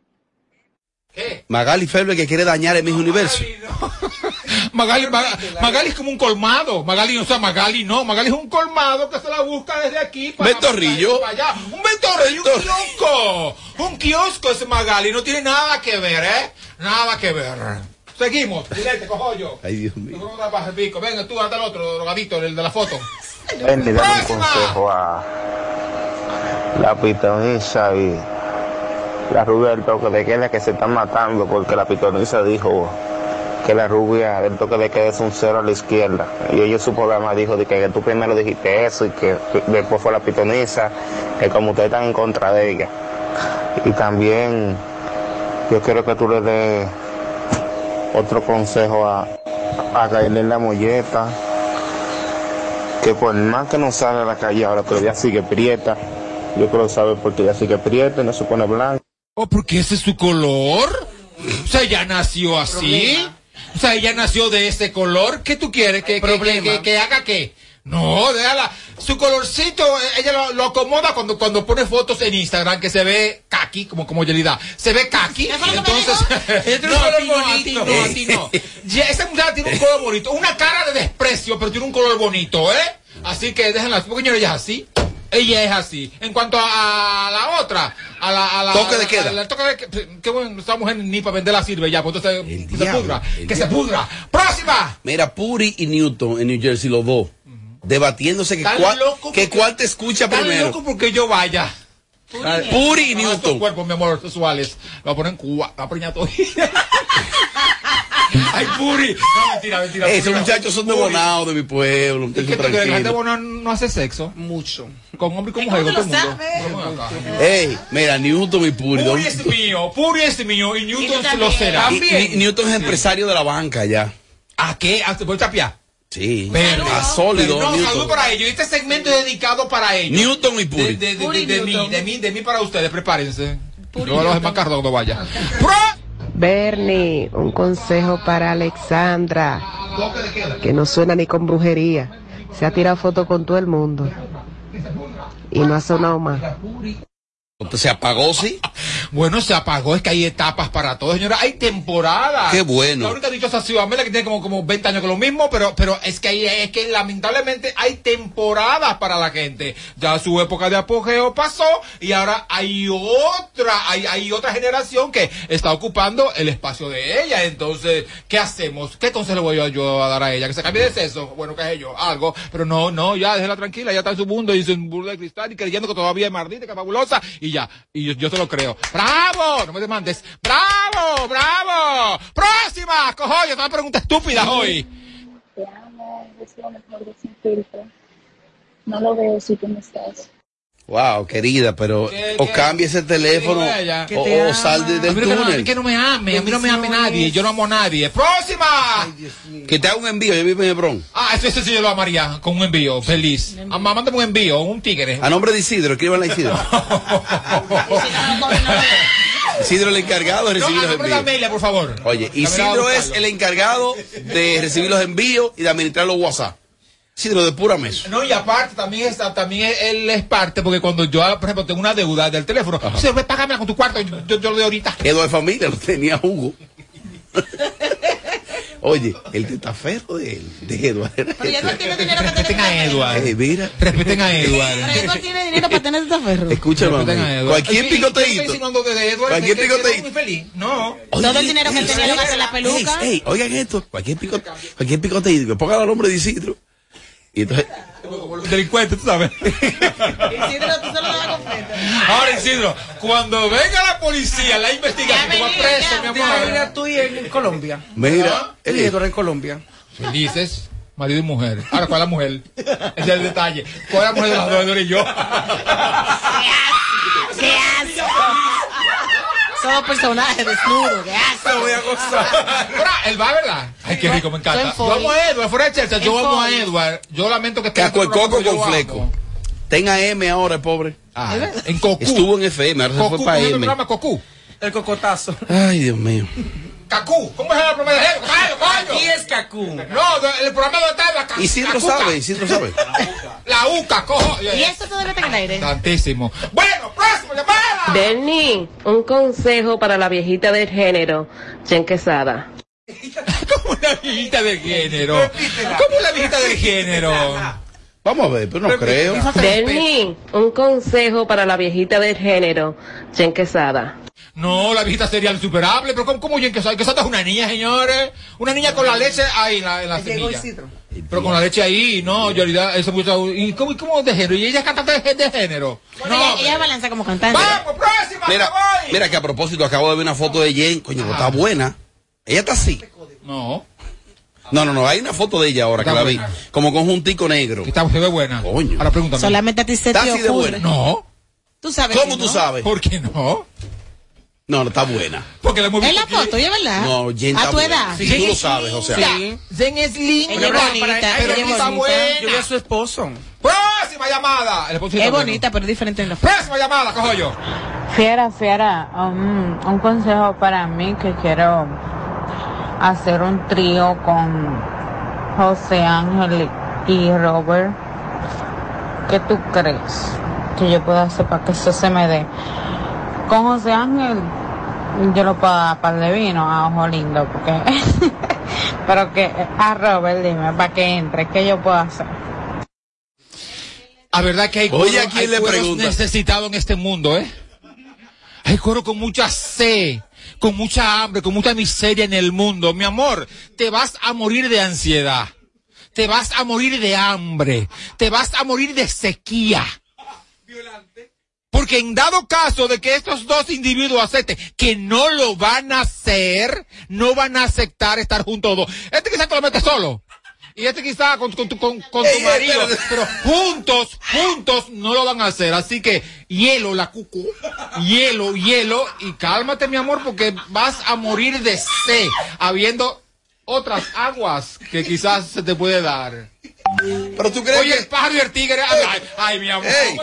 Magali Feble que quiere dañar el mismo universo. Magali, Maga- Magali es como un colmado. Magali, o sea, Magali no. Magali es un colmado que se la busca desde aquí para Ventorrillo. para allá. Un ventorrillo, un kiosco. Un kiosco es Magali. No tiene nada que ver, ¿eh? Nada que ver. Seguimos. Dilete, cojo yo. Ay, Dios mío. Tú no pico. Venga, tú, hasta el otro drogadito, el de la foto. Dame un Próxima. consejo a la pitonisa y la rubia del toque de queda que se están matando porque la pitonisa dijo que la rubia del toque de queda es un cero a la izquierda. Y ella en su programa dijo de que, que tú primero dijiste eso y que después fue la pitonisa, que como ustedes están en contra de ella. Y también yo quiero que tú le des otro consejo a, a Gailén la Molleta, que por más que no sale a la calle ahora, pero ella sigue prieta. Yo creo saber porque ella sigue prieta y no se pone blanca. ¿O porque ese es su color? O sea, ella nació así. O sea, ella nació de ese color. ¿Qué tú quieres? ¿Que, que, que, haga qué? No, déjala. Su colorcito, eh, ella lo, lo acomoda cuando, cuando pone fotos en Instagram que se ve kaki, como, como Yelida. Se ve kaki. Entonces, ella tiene un color bonito. No, a ti no. Ya, Esa mujer tiene un color bonito. Una cara de desprecio, pero tiene un color bonito, ¿eh? Así que déjenla. Porque ella es así. Ella es así. En cuanto a, la otra, a la, a la Toque de a- queda. a la toque de queda. Qué bueno, esta mujer ni para venderla sirve ya, pues entonces se diablo, pudra. el Que se diablo. pudra. ¡Próxima! Mira, Puri y Newton en New Jersey, los dos, debatiéndose que, cuál, que cuál te escucha Tan primero. loco porque yo vaya. Puri y No, estos Newton. cuerpos, mi amor, sexuales. Lo voy a poner en Cuba. La preña todo. Ay, Puri. No, mentira, mentira. Esos no. muchachos son de. Bonao, de mi pueblo. ¿Y crees? ¿La gente buena no hace sexo? Mucho. Con hombre y con mujer, con todo el mundo. Ey, mira, Newton y Puri. Puri es mío, Puri es mío y Newton lo será. Newton es empresario de la banca ya. ¿A qué? ¿A por tapia? Sí. Pero, a sólido. No, Newton. salud para ellos. Este segmento es dedicado para ellos. Newton y Puri. De, de, de, de, de mí, Newton. de mí, de mí para ustedes, prepárense. Puri Yo los encargo cuando vaya. Bernie, un consejo para Alexandra, que no suena ni con brujería. Se ha tirado fotos con todo el mundo y no ha sonado más. ¿Se apagó, sí? Bueno, se apagó, es que hay etapas para todo, señora. Hay temporadas. Qué bueno. La única dichosa Ciudad que tiene como, como 20 años con lo mismo, pero, pero es que hay, es que lamentablemente hay temporadas para la gente. Ya su época de apogeo pasó y ahora hay otra, hay, hay otra generación que está ocupando el espacio de ella. Entonces, ¿qué hacemos? ¿Qué consejo le voy yo, yo a dar a ella? Que se cambie de sexo. Bueno, qué sé yo, algo. Pero no, no, ya déjela tranquila, ya está en su mundo y su burla de cristal y creyendo que todavía es mardita, que es fabulosa y ya. Y yo, yo te lo creo. ¡Bravo! No me demandes. ¡Bravo! ¡Bravo! ¡Próxima! ¡Cojo! Yo te una pregunta estúpida hoy. Te amo, es lo mejor de sin filtro. No lo veo si tú no estás. Wow, querida, pero o cambia ese teléfono o, o sal de- A del mí, no que no- a mí túnel. que no me ame, a mí no me ame nadie, yo no amo a nadie. ¡Próxima! Que te haga un envío, yo vivo en Hebrón. Ah, eso, eso sí yo lo amaría, con un envío, feliz. Ah, mándame un envío, un tigre. A nombre de Isidro, escriban la Isidro. Isidro el encargado de No, recibir a los nombre de envíos. Amelia, por favor. Oye, Isidro es el encargado de recibir los envíos y de administrar los WhatsApp. Isidro, depúrame eso. No, y aparte también está, también él es parte, porque cuando yo, por ejemplo, tengo una deuda del teléfono, se ve, págame con tu cuarto, yo, yo, yo lo doy ahorita. Edo de familia lo tenía Hugo. Oye, el testaferro de él, de Eduardo. Pero ya no tiene dinero para Respeten a Edward. Eh, mira. Respeten a Edward. Pero no tiene dinero para tener este ferro. Escúchame. Edward. cualquier picoteíto. de Edward Cualquier picoteíto. es muy feliz. No. Todo el dinero que él tenía lo gasta la peluca. Ey, ey, oigan esto, cualquier picote, cualquier picoteíto, que pongan al nombre de Isidro. Y entonces, Delincuente, tú sabes. Isidro, tú solo dabas completo. Ahora, Isidro, cuando venga la policía, la investigación, tú vas preso, mi amor. Mira, tú y en Colombia. mira, y eh, en Colombia. Felices, marido y mujer. Ahora, ¿cuál es la mujer? Ese es el detalle. ¿Cuál es la mujer de las dos, y yo? Somos personajes desnudos, qué asco. voy a gozar. Ahora, él va, ¿verdad? Ay, qué rico, me encanta. Yo amo a Edward, fuera de Chelsea, yo amo a. Edward. Yo lamento que esté caco este coco con fleco. Tenga M ahora, el pobre. Ah, en Cocu. Estuvo en FM, ahora se fue para ¿cómo es el M. programa Cocu? El cocotazo. Ay, Dios mío. Cacú, ¿cómo es el programa de Edward? ¡Coño, coño! Aquí es Cacú. No, de- el programa donde está la ca- Isidro Cacuca. sabe, Isidro sabe. La UCA, cojo. ¿Y esto todavía está en el aire? Tantísimo. Bueno, próximo llamada. Bernie, un consejo para la viejita del género, Jen Quesada. ¿Cómo la viejita del género? ¿Cómo la viejita del género? Vamos a ver, pero no creo. Bernie, un consejo para la viejita del género, Jen Quesada. No, la viejita sería insuperable, pero ¿cómo, cómo Jen Quesada? Quesada es una niña, señores. Una niña con la leche ahí en la, en la Llegó semilla. Pero con la leche ahí, no, yo realidad, eso muchacho- ¿Y cómo, y cómo de género? ¿Y ella canta de, de género? Bueno, ella, ella balanza como cantante. ¡Vamos, próxima! Mira, voy! mira que a propósito acabo de ver una foto de Jen, coño, pero está buena. Ella está así. No, No, no, no, hay una foto de ella ahora que la vi. Como con juntico negro. que está, se ve buena. Coño. Ahora pregúntame. Solamente a ti se Está te así de ocurre. buena. No, Tú sabes. ¿Cómo que tú no. sabes? ¿por qué no? No, no, está buena. Porque la hemos Es la foto, ¿ya verdad? No, Jen A tu buena. edad. Sí, tú lo sabes, o sea. Sí. Jen es linda. Ella es bonita, Pero ella es está buena. Yo vi a su esposo. Próxima llamada. El esposo Es bonita, pero diferente en la foto. Próxima llamada, cojo yo. Fiera, fiera, um, un consejo para mí que quiero hacer un trío con José Ángel y Robert. ¿Qué tú crees que yo puedo hacer para que eso se me dé? Con José Ángel yo lo puedo dar par de vino a ojo lindo, porque... Pero que a Robert dime, para que entre, ¿qué yo puedo hacer? A verdad que hay Oye, cueros- ¿a quién hay le cueros pregunta? necesitados en este mundo, ¿eh? Hay cuero con mucha sed, con mucha hambre, con mucha miseria en el mundo. Mi amor, te vas a morir de ansiedad. Te vas a morir de hambre. Te vas a morir de sequía. Porque en dado caso de que estos dos individuos acepten que no lo van a hacer, no van a aceptar estar juntos dos. Este quizás te lo mete solo. Y este quizás con, con tu, con, con tu marido. Pero juntos, juntos no lo van a hacer. Así que hielo, la cucu. Hielo, hielo. Y cálmate, mi amor, porque vas a morir de sed. Habiendo otras aguas que quizás se te puede dar. Pero tú crees Oye, que... el pájaro y el tigre. Ay, ay, mi amor. Ey,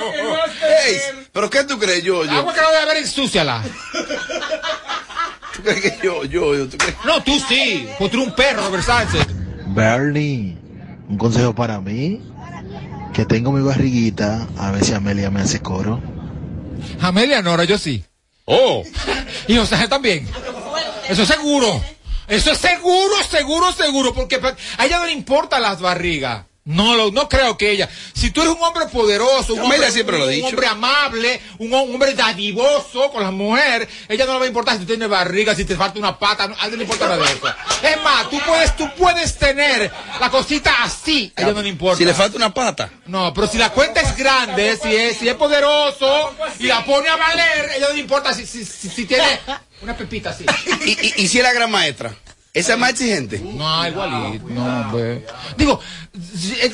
ey, pero ¿qué tú crees yo, yo? Agua que no debe haber, ensúciala. ¿Tú crees que yo, yo, yo, tú crees? No, tú sí. Pues tú eres un perro, Robert Sánchez. Bernie, un consejo para mí, que tengo mi barriguita, a ver si Amelia me hace coro. Amelia Nora, yo sí. Oh, Y José también. Eso es seguro. Eso es seguro, seguro, seguro. Porque a ella no le importan las barrigas. No, lo, no creo que ella. Si tú eres un hombre poderoso, un, hombre, siempre lo un dicho. hombre amable, un, hom- hombre dadivoso con las mujeres, ella no le va a importar si tú tienes barriga, si te falta una pata, no, a ella no le importa nada de eso. Es más, tú puedes, tú puedes tener la cosita así, a ella no le importa. si le falta una pata. No, pero si la cuenta es grande, si es, si es poderoso y la pone a valer, a ella no le importa si, si, si, si tiene una pepita así. Y, y, y si es la gran maestra. Esa es más exigente. No, igualito, no, hombre. Digo,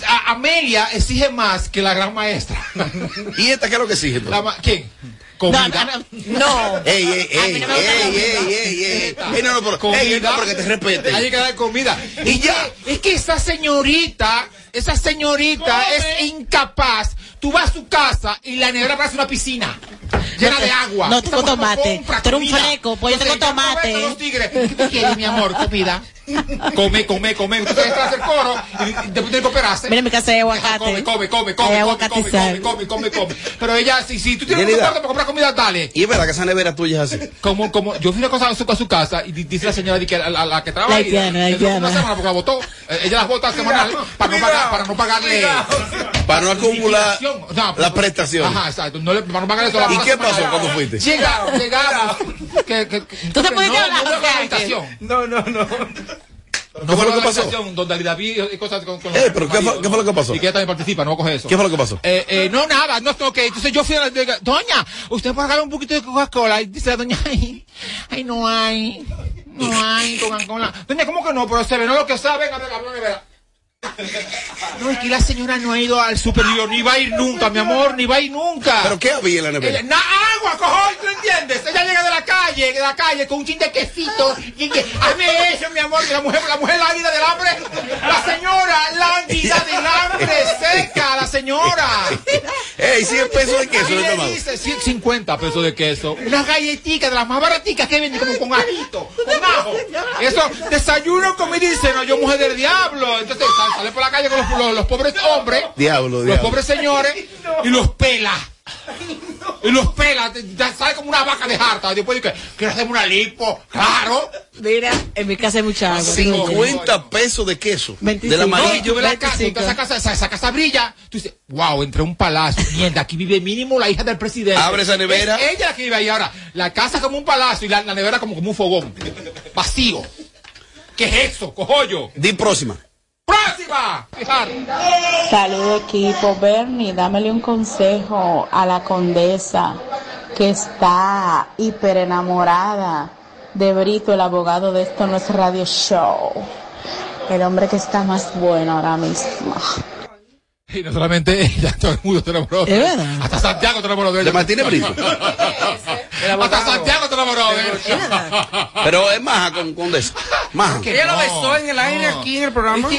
a- Amelia exige más que la gran maestra. ¿Y esta qué es lo que exige? La ma- ¿Quién? Comida. No. Ey, ey, A ey, ey, no la ey, ey, ey, ey. Ey, no, no, pero, Comida. ey, no, pero que te respete. Hay que dar comida. Y Y ya. Es que esa señorita, esa señorita es incapaz. Tú vas a su casa y la nevera parece una piscina. Llena de agua. No tengo tomate. Tú eres un fleco, pues yo tengo tomate. los tigres. ¿Qué tú quieres, mi amor? Comida. Come, come, come. Usted tiene que hacer coro y después tiene que operarse. Mira mi casa hay aguacate. Come, come, come, come, come, aguacate come, come, come, come, come. Pero ella, si, si tú tienes un Yelida. cuarto para comprar comida, dale. Y es verdad que esa nevera tuya es así. Como, como, yo fui una cosa a su, a su casa y di- dice la señora di que la, la- la que trabaja La ahí, haitiana, la haitiana. una semana porque la votó. Eh, Ella las vota semanal para no pagar, para no pagarle. Para no acumular la prestación. Ajá, exacto. No le, para no pagarle eso. ¿Y qué pasó cuando fuiste? Llega, llegamos. que- ¿Tú te pudiste no, hablar no, a. No, no, no. No fue lo que pasó? donde Ali David y cosas con, con Eh, pero ¿qué fue- qué fue lo que pasó? Y que ella también participa, no coger eso. ¿Qué fue lo que pasó? Eh, eh, no, nada, no, ok. Entonces yo fui a la, diga, doña, usted puede pagar un poquito de Coca-Cola. Y dice la doña, ay, ay, no hay, no hay Coca-Cola. Doña, ¿cómo que no? Pero se ve, no lo que sabe, venga, venga, venga, venga. No, es que la señora no ha ido al superior, ni va a ir nunca, mi amor, ni va a ir nunca. ¿Pero qué había en la nevera? Ella- na- agua, cojón, ¿tú entiendes? Ella llega de la calle, de la calle con un chin de quesito y que, hazme eso, mi amor, que la mujer, la mujer lánguida del hambre, la señora lánguida del hambre, seca, la señora. Ey, 100 pesos de queso le dice 100, 50 pesos de queso. Unas galletitas de las más baraticas que venden como con ajito, con ajo. Eso, desayuno, comida y cena. Yo, mujer del diablo. Entonces sale por la calle con los, los- los pobres hombres, Diablo, los diablo. pobres señores, y los pela. Y los pela, sale como una vaca de harta. Después dice, quiero hacerme una lipo. Claro. Mira, en mi casa hay mucha agua. 50 pesos de queso. Del 25. amarillo. Yo veo la casa, esa casa, esa, esa casa brilla. Tú dices, wow, entre un palacio. Mierda, aquí vive mínimo la hija del presidente. Abre esa nevera. Es ella la que vive ahí ahora. La casa como un palacio y la, la nevera como, como un fogón. Vacío. ¿Qué es eso, cojollo? Di próxima. ¡Próxima! Fijar. Salud equipo, Bernie, dámele un consejo a la condesa que está hiper enamorada de Brito, el abogado de esto no es radio show. El hombre que está más bueno ahora mismo. Y no solamente ella, todo el mundo se enamoró. ¿Es verdad? Hasta Santiago se enamoró de ella. ¿De Martínez Brito? Hasta Santiago se enamoró de ella. Pero es maja con Condesa. Maja. Ella lo besó en el aire no. aquí en el programa.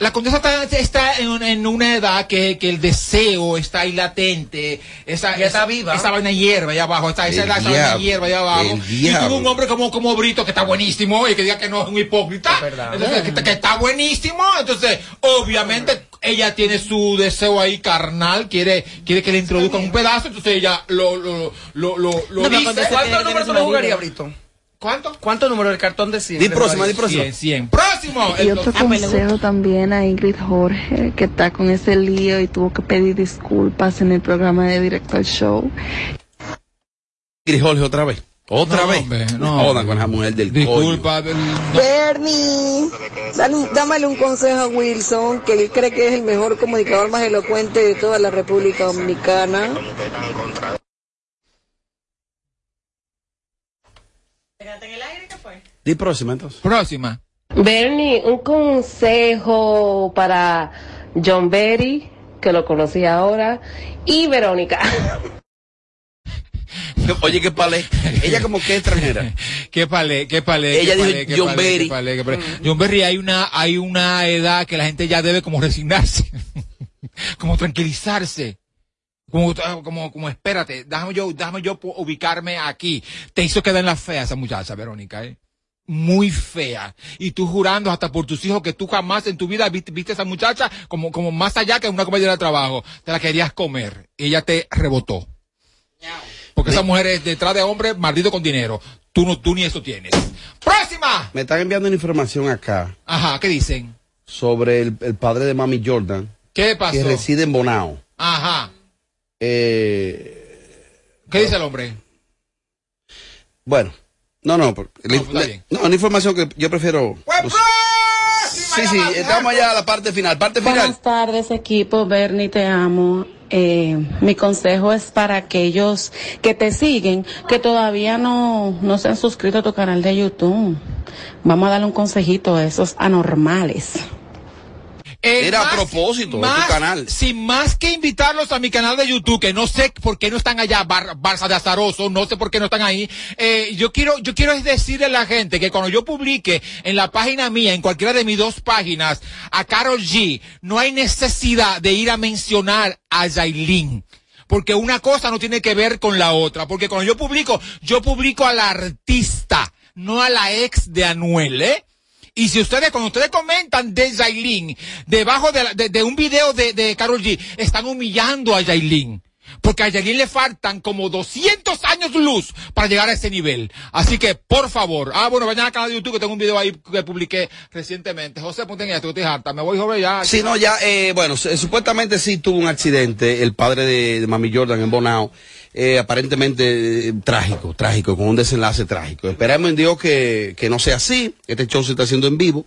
La condesa está, está en, en una edad que, que el deseo está ahí latente. Esa, Ya está esa- viva. Esa vaina hierba allá abajo. Esa, esa edad, esa vaina hierba allá abajo. Y tuvo un hombre como, como Brito que está buenísimo y que diga que no es un hipócrita. Entonces, que, que está buenísimo. Entonces, obviamente, ella tiene su deseo ahí carnal. Quiere, quiere que le introduzcan un pedazo. Entonces, ella lo, lo, lo, lo, lo No, dice. ¿Cuántos números tú marido. Brito? ¿Cuánto? ¿Cuántos números del cartón de 100? Di próxima, di próxima. 100, 100. ¡Próximo! Y otro Ah, consejo también a Ingrid Jorge, que está con ese lío y tuvo que pedir disculpas en el programa de Directo al Show. Gris Jorge otra vez. Otra No, vez. hombre, no. Con esa mujer del Disculpa, del-. Bernie, dale- dámale un consejo a Wilson, que él cree que es el mejor comunicador más elocuente de toda la República Dominicana. Di próxima entonces. Próxima. Bernie, un consejo para John Berry, que lo conocí ahora, y Verónica. Oye, qué palé. Ella como que es extranjera. Qué palé, qué palé. Ella qué dijo qué John palé, Berry. qué palé, qué palé. John Berry, hay una, hay una edad que la gente ya debe como resignarse. como tranquilizarse. Como, como, como, espérate, déjame yo, déjame yo ubicarme aquí. Te hizo quedar en la fea esa muchacha, Verónica, ¿eh? Muy fea. Y tú jurando hasta por tus hijos que tú jamás en tu vida viste, viste a esa muchacha como, como más allá que una compañera de trabajo. Te la querías comer. Y ella te rebotó. Porque esa mujer es detrás de hombre maldito con dinero. Tú no, tú ni eso tienes. ¡Próxima! Me están enviando una información acá Ajá, ¿qué dicen? sobre el, el padre de Mami Jordan, ¿Qué pasó? que reside en Bonao. Ajá. Eh, ¿Qué dice el hombre? bueno, no, no, por- la- está la- bien. no, una información que yo prefiero. Pues, sí, sí, estamos allá a la parte final. Parte final. Buenas tardes equipo, Bernie, te amo. Eh, mi consejo es para aquellos que te siguen, que todavía no, no se han suscrito a tu canal de YouTube. Vamos a darle un consejito a esos anormales. Era a más- propósito, de tu canal. Sin más que invitarlos a mi canal de YouTube, que no sé por qué no están allá, Bar- Barça de Azaroso, no sé por qué no están ahí. Eh, yo quiero, yo quiero decirle a la gente que cuando yo publique en la página mía, en cualquiera de mis dos páginas, a Carol G, no hay necesidad de ir a mencionar a Yailin. Porque una cosa no tiene que ver con la otra. Porque cuando yo publico, yo publico al artista, no a la ex de Anuel, ¿eh? Y si ustedes, cuando ustedes comentan de Yailin, debajo de, la- de- de un video de, de Carol G, están humillando a Yailin. Porque a Yailin le faltan como 200 años luz para llegar a ese nivel. Así que, por favor. Ah, bueno, vayan al canal de YouTube que tengo un video ahí que publiqué recientemente. José, ponte en esto, harta. Me voy, joven, ya. Sí, no, ya, eh, bueno, su- supuestamente sí tuvo un accidente el padre de, de Mami Jordan en Bonao, eh, aparentemente eh, trágico, trágico, con un desenlace trágico. Esperamos en Dios que, que no sea así, este show se está haciendo en vivo,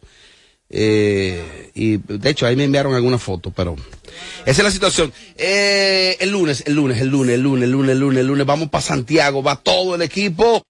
eh, y de hecho ahí me enviaron alguna foto, pero esa es la situación. Eh, el lunes, el lunes, el lunes, el lunes, el lunes, el lunes, el lunes, vamos para Santiago, va todo el equipo.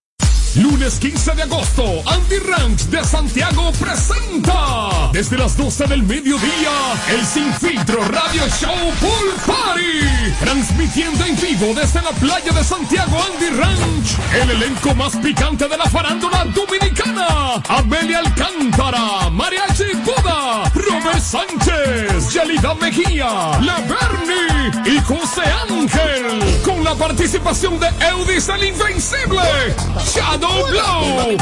Lunes 15 de agosto, Andy Ranch de Santiago presenta desde las 12 del mediodía el Sin Filtro Radio Show Pool Party. Transmitiendo en vivo desde la playa de Santiago Andy Ranch. El elenco más picante de la farándula dominicana. Amelia Alcántara, Mariachi Buda, Sánchez, Yelida Mejía, Le Berni y José Ángel. Con la participación de Eudis el Invencible, Shadow Blow,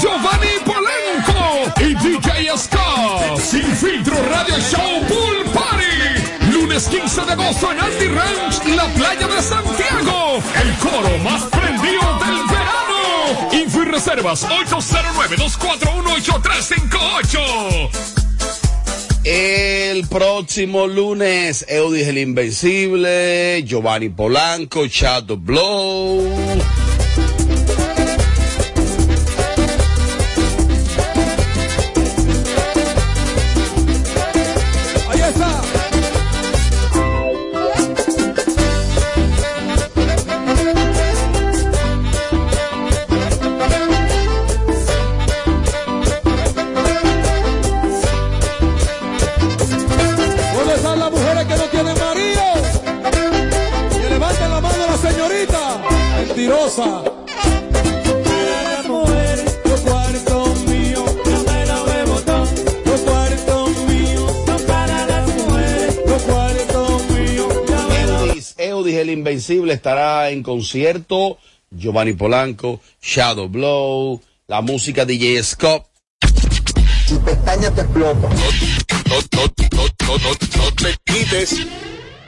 Giovanni Polenco y DJ Scott. Sin filtro Radio Show Pool Party. Lunes 15 de agosto en Andy Ranch, la playa de Santiago. El coro más prendido del verano. Info y reservas 809-241-8358. El próximo lunes, Eudis el Invencible, Giovanni Polanco, Shadow Blow. Estará en concierto. Giovanni Polanco, Shadow Blow, la música DJ Scott. Tu pestaña te explota. No, no, no, no, no, no te quites.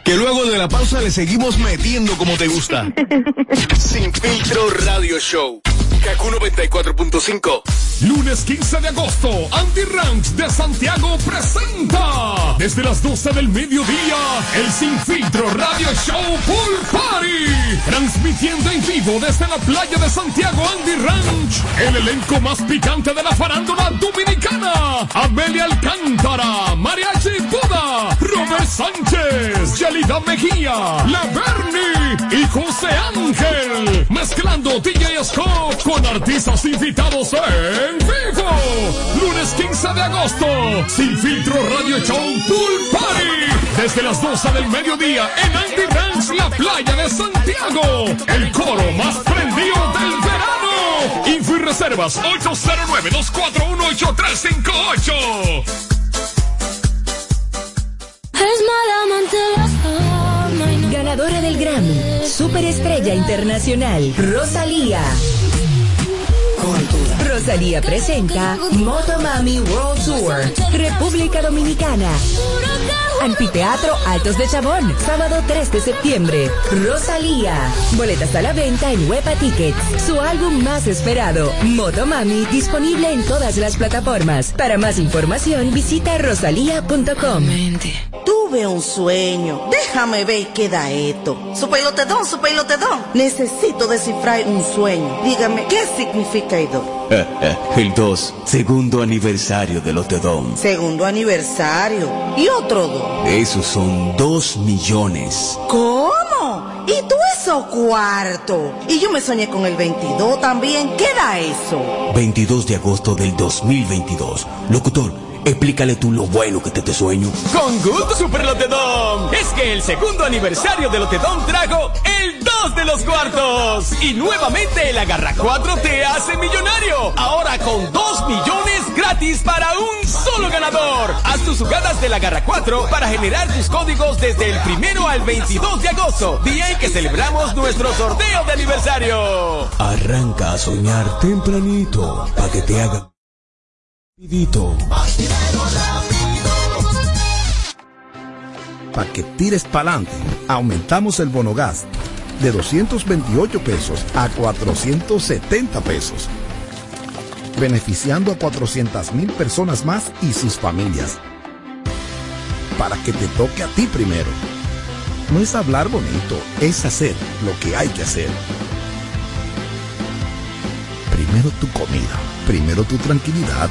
Que luego de la pausa le seguimos metiendo como te gusta. Sin filtro radio show. Kaku 94.5. Lunes 15 de agosto, Andy Ranch de Santiago presenta desde las 12 del mediodía el Sin Filtro Radio Show Pool Party. Transmitiendo en vivo desde la playa de Santiago Andy Ranch. El elenco más picante de la farándula dominicana. Amelia Alcántara, Mariachi Buda, Sánchez, Yelida Mejía, La Berni y José Ángel. Mezclando DJ Scott con artistas invitados en vivo. Lunes 15 de agosto, Sin Filtro Radio Show Pool Party. Desde las 12 del mediodía en Andy la playa de Santiago. El coro más prendido del verano. Info y reservas 809-241-8358. Ganadora del Grammy, Superestrella Internacional, Rosalía. Rosalía presenta Motomami World Tour, República Dominicana. Anfiteatro Altos de Chabón, sábado 3 de septiembre. Rosalía. Boletas a la venta en Huepa Tickets. Su álbum más esperado, Motomami, disponible en todas las plataformas. Para más información, visita rosalía.com. Tuve un sueño. Déjame ver qué da esto. Su pelotedón, su pelotedón. Necesito descifrar un sueño. Dígame, ¿qué significa esto? El 2, segundo aniversario del Otedom. Segundo aniversario. ¿Y otro dos? Esos son 2 millones. ¿Cómo? ¿Y tú eso cuarto? Y yo me soñé con el 22 también. ¿Qué da eso? 22 de agosto del 2022. Locutor, explícale tú lo bueno que te te sueño. Con gusto, Super Lotedom. Es que el segundo aniversario de Lotedom trajo el 2 de los cuartos. cuartos. Y nuevamente el Agarra 4 te hace millonario. Ahora con 2 millones gratis para un solo ganador. Haz tus jugadas del Agarra 4 para generar tus códigos desde el primero al 22 de agosto, día en que celebramos nuestro sorteo de aniversario. Arranca a soñar tempranito para que te haga rapidito. Para que tires pa'lante, aumentamos el bono gas de 228 pesos a 470 pesos, beneficiando a 400 mil personas más y sus familias. Para que te toque a ti primero. No es hablar bonito, es hacer lo que hay que hacer. Primero tu comida, primero tu tranquilidad,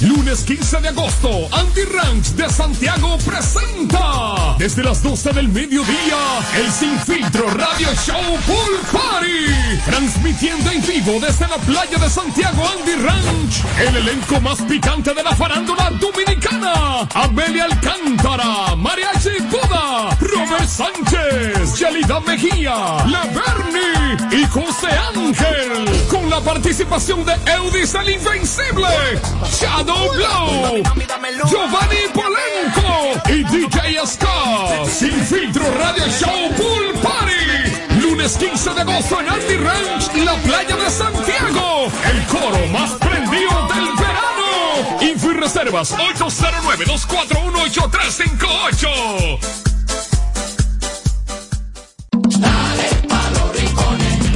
Lunes 15 de agosto, Andy Ranch de Santiago presenta desde las 12 del mediodía el Sin Filtro Radio Show Pool Party. Transmitiendo en vivo desde la playa de Santiago Andy Ranch. El elenco más picante de la farándula dominicana. Amelia Alcántara, Mariachi Buda, Robert Sánchez, Yelida Mejía, La y José Ángel. Con la participación de Eudis el Invencible. Shadow Blow, Giovanni Polenco y DJ Scott. Sin filtro Radio Show Pool Party. Lunes 15 de agosto en Andy Ranch, la playa de Santiago. El coro más prendido del verano. Info y reservas 809-241-8358.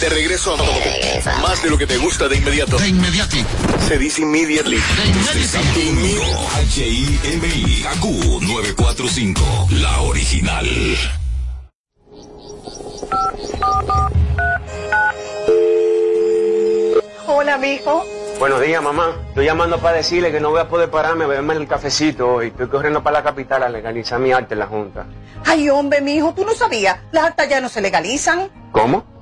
De regreso a más de lo que te gusta de inmediato. De inmediati. Se dice immediately. H-I-M-I, AQ 945, la original. Hola, mijo. Buenos días, mamá. Estoy llamando para decirle que no voy a poder pararme a beberme el cafecito hoy. Estoy corriendo para la capital a legalizar mi arte en la Junta. Ay, hombre, mijo, tú no sabías. Las actas ya no se legalizan. ¿Cómo?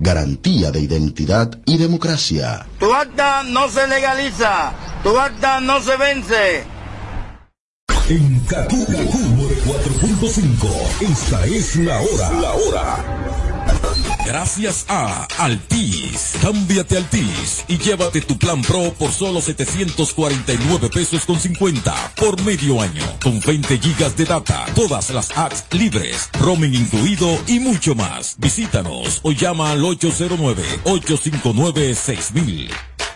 Garantía de identidad y democracia. Tu acta no se legaliza, tu acta no se vence. En Kaku 4.5, esta es la hora. La hora. Gracias a Altis. Cámbiate Altis y llévate tu plan Pro por solo 749 pesos con 50 por medio año. Con 20 gigas de data, todas las apps libres, roaming incluido y mucho más. Visítanos o llama al 809-859-6000.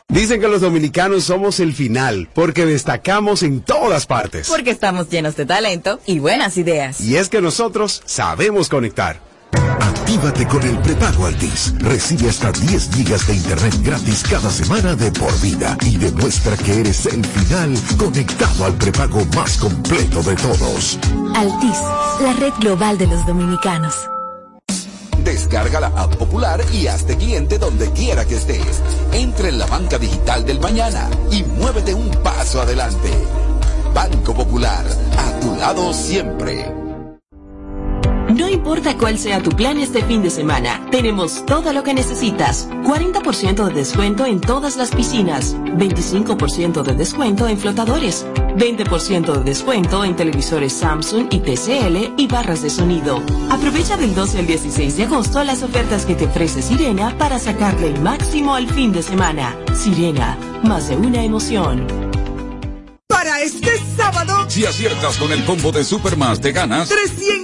Dicen que los dominicanos somos el final, porque destacamos en todas partes. Porque estamos llenos de talento y buenas ideas. Y es que nosotros sabemos conectar. Actívate con el prepago Altis. Recibe hasta 10 gigas de internet gratis cada semana de por vida y demuestra que eres el final conectado al prepago más completo de todos. Altis, la red global de los dominicanos. Descarga la app popular y hazte cliente donde quiera que estés. Entra en la banca digital del mañana y muévete un paso adelante. Banco Popular, a tu lado siempre. No importa cuál sea tu plan este fin de semana, tenemos todo lo que necesitas. 40% de descuento en todas las piscinas, 25% de descuento en flotadores, 20% de descuento en televisores Samsung y TCL y barras de sonido. Aprovecha del 12 al 16 de agosto las ofertas que te ofrece Sirena para sacarle el máximo al fin de semana. Sirena, más de una emoción. Para este sábado, Si aciertas con el combo de Supermas, te ganas 300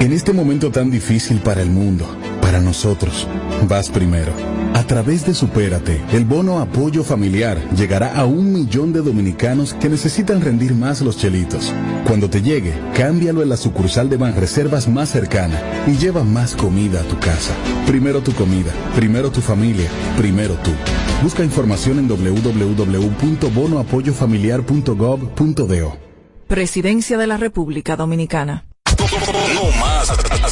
En este momento tan difícil para el mundo, para nosotros, vas primero. A través de Supérate, el bono apoyo familiar llegará a un millón de dominicanos que necesitan rendir más los chelitos. Cuando te llegue, cámbialo en la sucursal de Banreservas más cercana y lleva más comida a tu casa. Primero tu comida, primero tu familia, primero tú. Busca información en www.bonoapoyofamiliar.gov.do. Presidencia de la República Dominicana.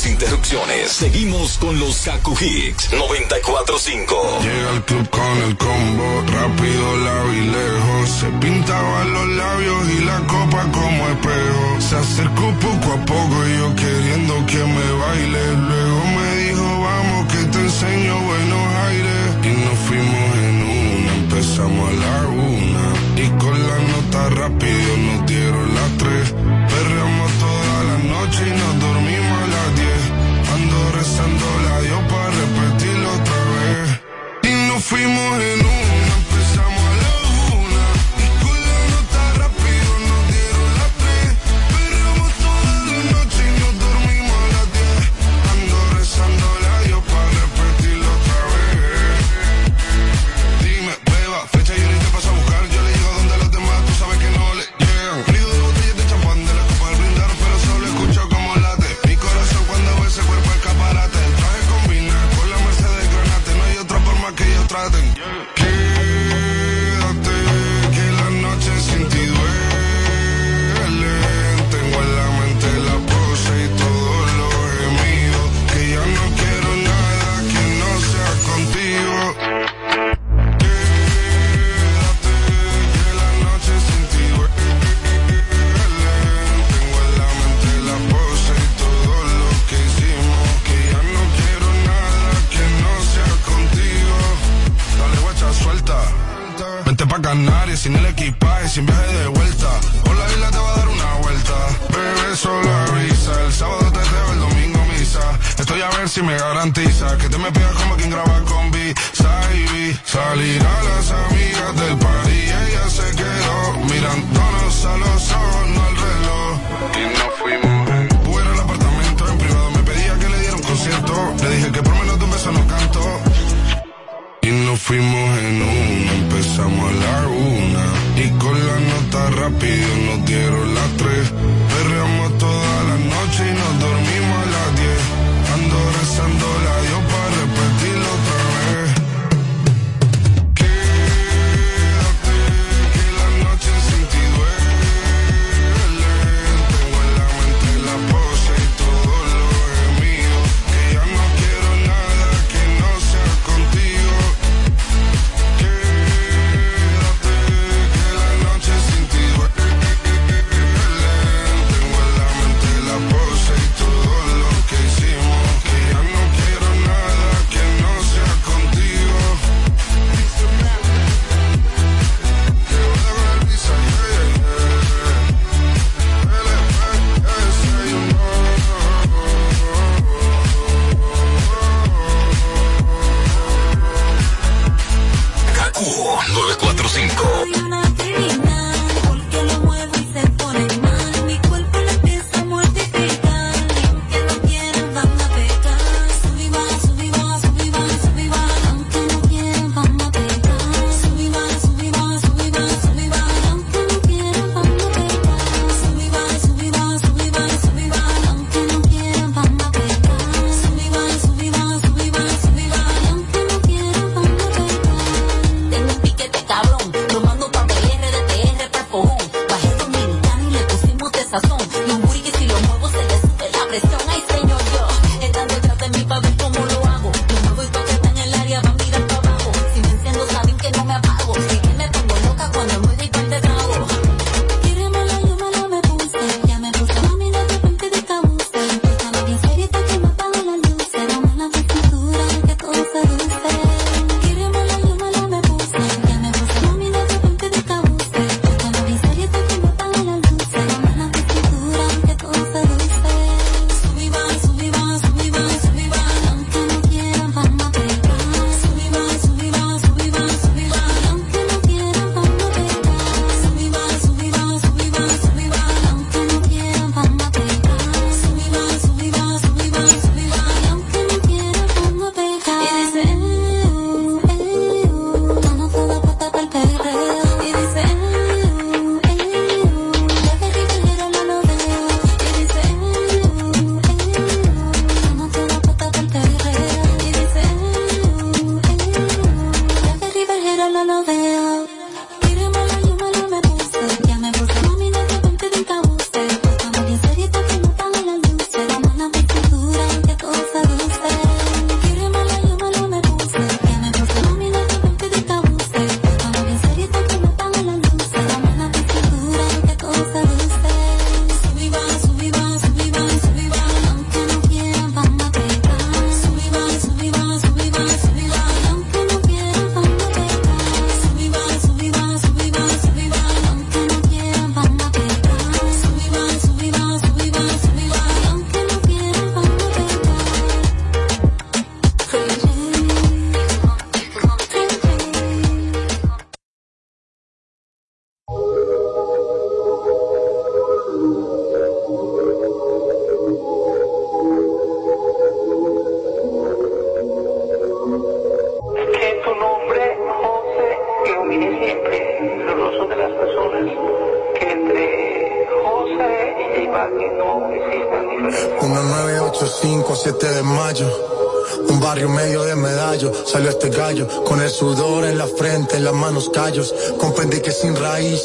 Interrupciones. Seguimos con los Kaku Hicks 945. Llega al club con el combo, rápido, lado y lejos. Se pintaban los labios y la copa como espejo. Se acercó poco a poco y yo queriendo que me baile. Luego me dijo, vamos que te enseño buenos aires. Y nos fuimos en una, empezamos a la una. Y con la nota rápido nos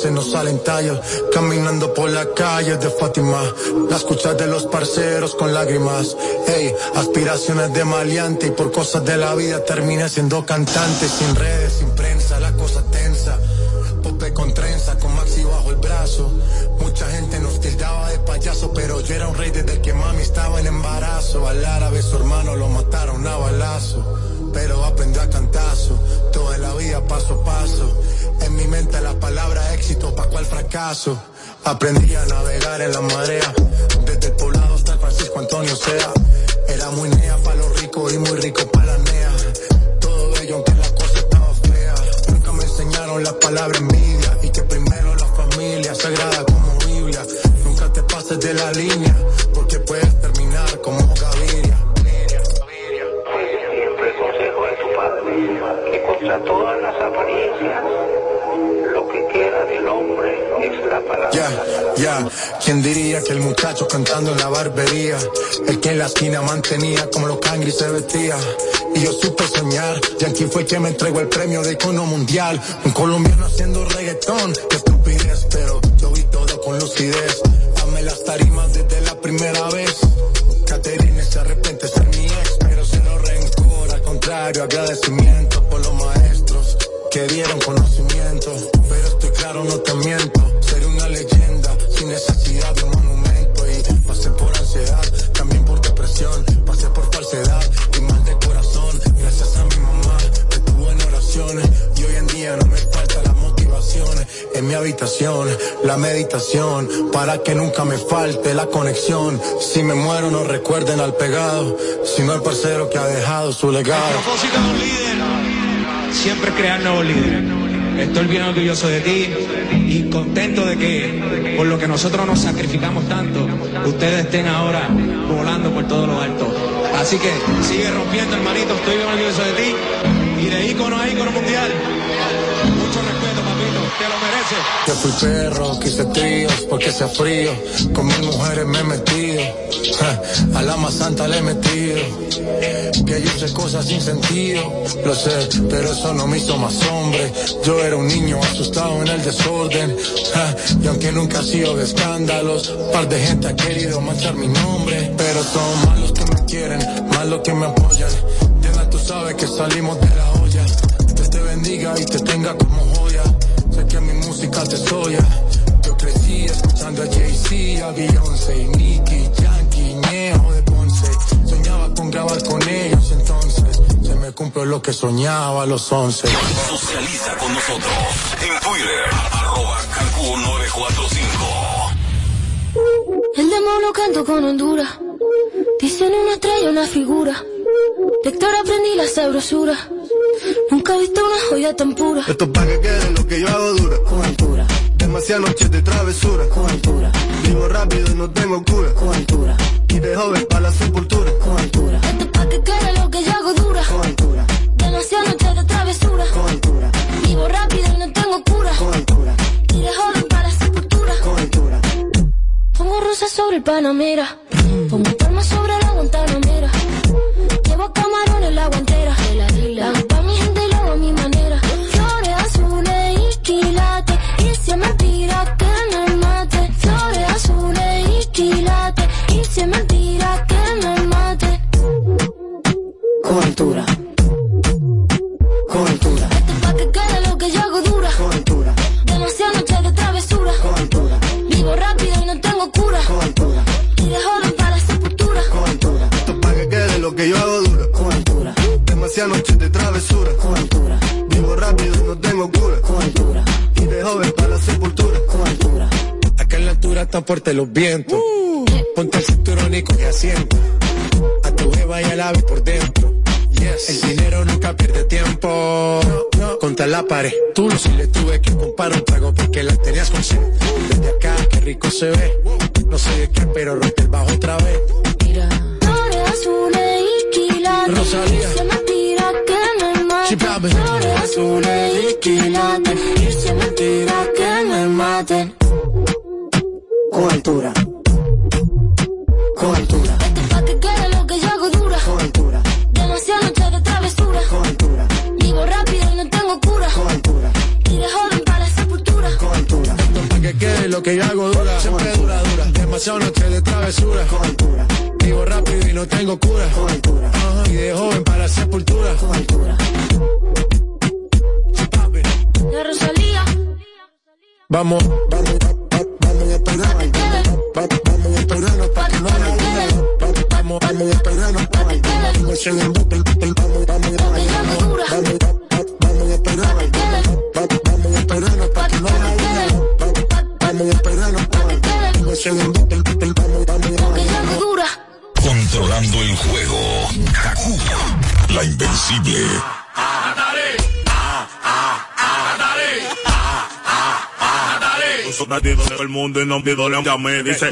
sin raíces no salen tallos, caminando por la calle de Fátima. Las cuchas de los parceros con lágrimas. Hey, aspiraciones de maleante y por cosas de la vida terminé siendo cantante. Sin redes, sin Aprendí a navegar en la marea, el que en la esquina mantenía como los cangris se vestía? Y yo supe soñar, Yankee fue quien me entregó el premio de icono mundial, un colombiano haciendo reggaetón, qué estupidez, pero yo vi todo con lucidez, amé las tarimas desde la primera vez, Caterine se arrepiente ser mi ex, pero sin no rencor, al contrario, agradecimiento por los maestros que dieron conocimiento, pero estoy claro, no te miento, ser una leyenda sin necesidad de un monumento y pasé por ansiedad, pasé por falsedad y mal de corazón, gracias a mi mamá, me tuvo en oraciones y hoy en día no me falta la motivación en mi habitación, la meditación, para que nunca me falte la conexión, si me muero no recuerden al pegado, sino al parcero que ha dejado su legado. siempre crear nuevos líderes. Estoy bien orgulloso de ti y contento de que por lo que nosotros nos sacrificamos tanto, ustedes estén ahora volando por todos los altos. Así que sigue rompiendo, hermanito. Estoy orgulloso de ti y de ícono a ícono mundial. Mereces. Yo fui perro, quise tríos porque sea frío. Con mil mujeres me he metido. A la más santa le he metido. Que yo sé cosas sin sentido. Lo sé, pero eso no me hizo más hombre. Yo era un niño asustado en el desorden. Y aunque nunca he sido de escándalos, par de gente ha querido manchar mi nombre. Pero son malos que me quieren, malos que me apoyan. Diana, tú sabes que salimos de la olla. Dios te bendiga y te tenga como joya. Sé que mi música te soya. Yo crecí escuchando a Jay-Z, a Beyoncé, Nicky, Yankee, Ñejo de Ponce. Soñaba con grabar con ellos entonces. Se me cumplió lo que soñaba a los once. Socializa con nosotros en Twitter, arroba Kaku 945. El demo lo canto con Honduras. Dicen una estrella, una figura. De Héctor aprendí la sabrosura. Nunca he visto una joya tan pura. Esto es pa' que quede lo que yo hago dura. Con altura. Demasiadas noches de travesura. Con altura. Vivo rápido y no tengo cura. Con altura. Y de joven para la sepultura. Con altura. Esto es pa' que quede lo que yo hago dura. Con altura. Demasiadas noches de travesura. Con altura. Vivo rápido y no tengo cura. Con altura. Y de joven para la sepultura. Con altura. Pongo rosas sobre el Panamera. Pongo palmas sobre la Guantanamera. Llevo camarones en la guantera. Con altura. Con altura. Esto es pa' que quede lo que yo hago dura. Con altura. Demasiadas noches de travesura. Con altura. Vivo rápido y no tengo cura. Con altura. Y de joven para la sepultura. Con altura. Esto es pa' que quede lo que yo hago dura. Con altura. Demasiadas noches de travesura. Con altura. Vivo rápido y no tengo cura. Con altura. Y de joven para la sepultura. Con altura. Acá en la altura están fuertes los vientos. Ponte el cinturón y coge asiento. A tu jeva y al ave por dentro. El dinero nunca pierde tiempo. Contra la pared. Tú no si le tuve que comprar un trago porque la tenías con sed. Desde acá, qué rico se ve. No sé de qué, pero rompe el bajo otra vez. Mira. Flores azules y quilates. Rosalía. Que me. Flores azules y quilates. bailame, okay. dice.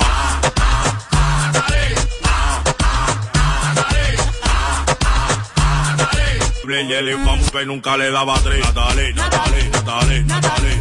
Vamos que nunca le daba tres. Natalie, Natalie, Natalie, Natalie.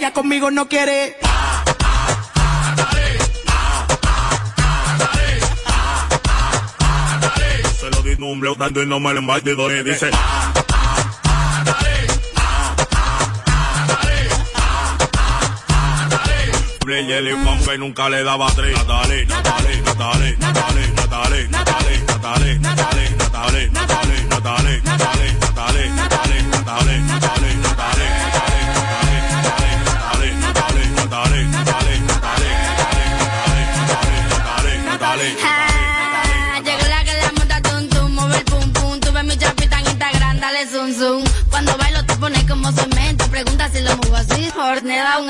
Ella conmigo no quiere. Se lo di nombre tanto y no me lo embaste y dice. Jelly Pump que nunca le daba tres. Natale, Natale, Natale, Natale, Natale, Natale, Natale, Natale, Natale, Natale, Natale, Natale, Natale, Horneda un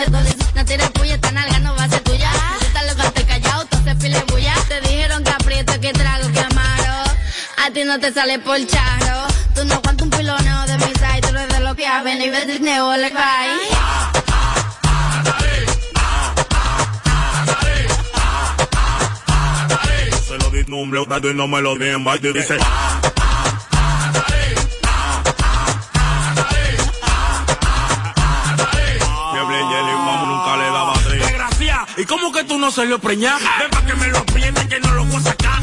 No tires puya, esta nalga no va a ser tuya. Está loca, estoy callado, entonces pile bulla. Te dijeron que aprieto, que trago, que amaro. A ti no te sale por charro. Tú no aguantas un piloneo de mi side. Tú eres de lo que haben y ves Disney le cae. Se lo di nombre y no me lo di en baile y dice. No se lo preñas? Ven pa' que me lo apriete que no lo voy a sacar.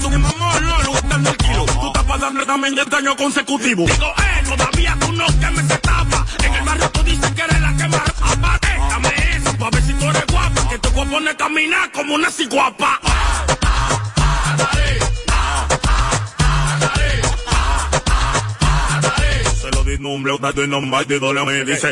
Tú mi mamá no lo gustan del kilo. Tú estás para darle también de este año consecutivo. Digo, eh, todavía tú no que me se tapa. En el barrio tú dices que eres la que más aparte. Dame eso pa' ver si tú eres guapa. Que te voy a poner a caminar como una ciguapa. Se lo di nombre tanto y no me baile y me dice.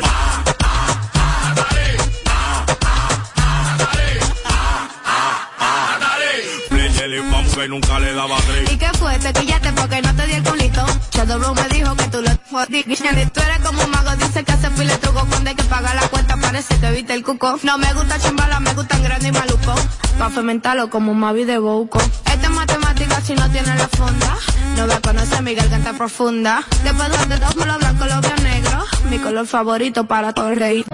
Jelly Pump que nunca le daba tres. ¿Y qué fue? Te quillaste porque no te di el culito. Shadow Bro me dijo que tú lo jodiste. Tú eres como un mago, dice que hace fila truco. Cuando hay que pagar la cuenta, parece que viste el cuco. No me gusta chimbala, me gustan grande y maluco. Pa' fermentarlo como un mavi de bouco. Esta es matemática si no tiene la funda. No va a conocer mi garganta profunda. Después de dos, lo blanco, lo veo negro. Mi color favorito para todo el rey.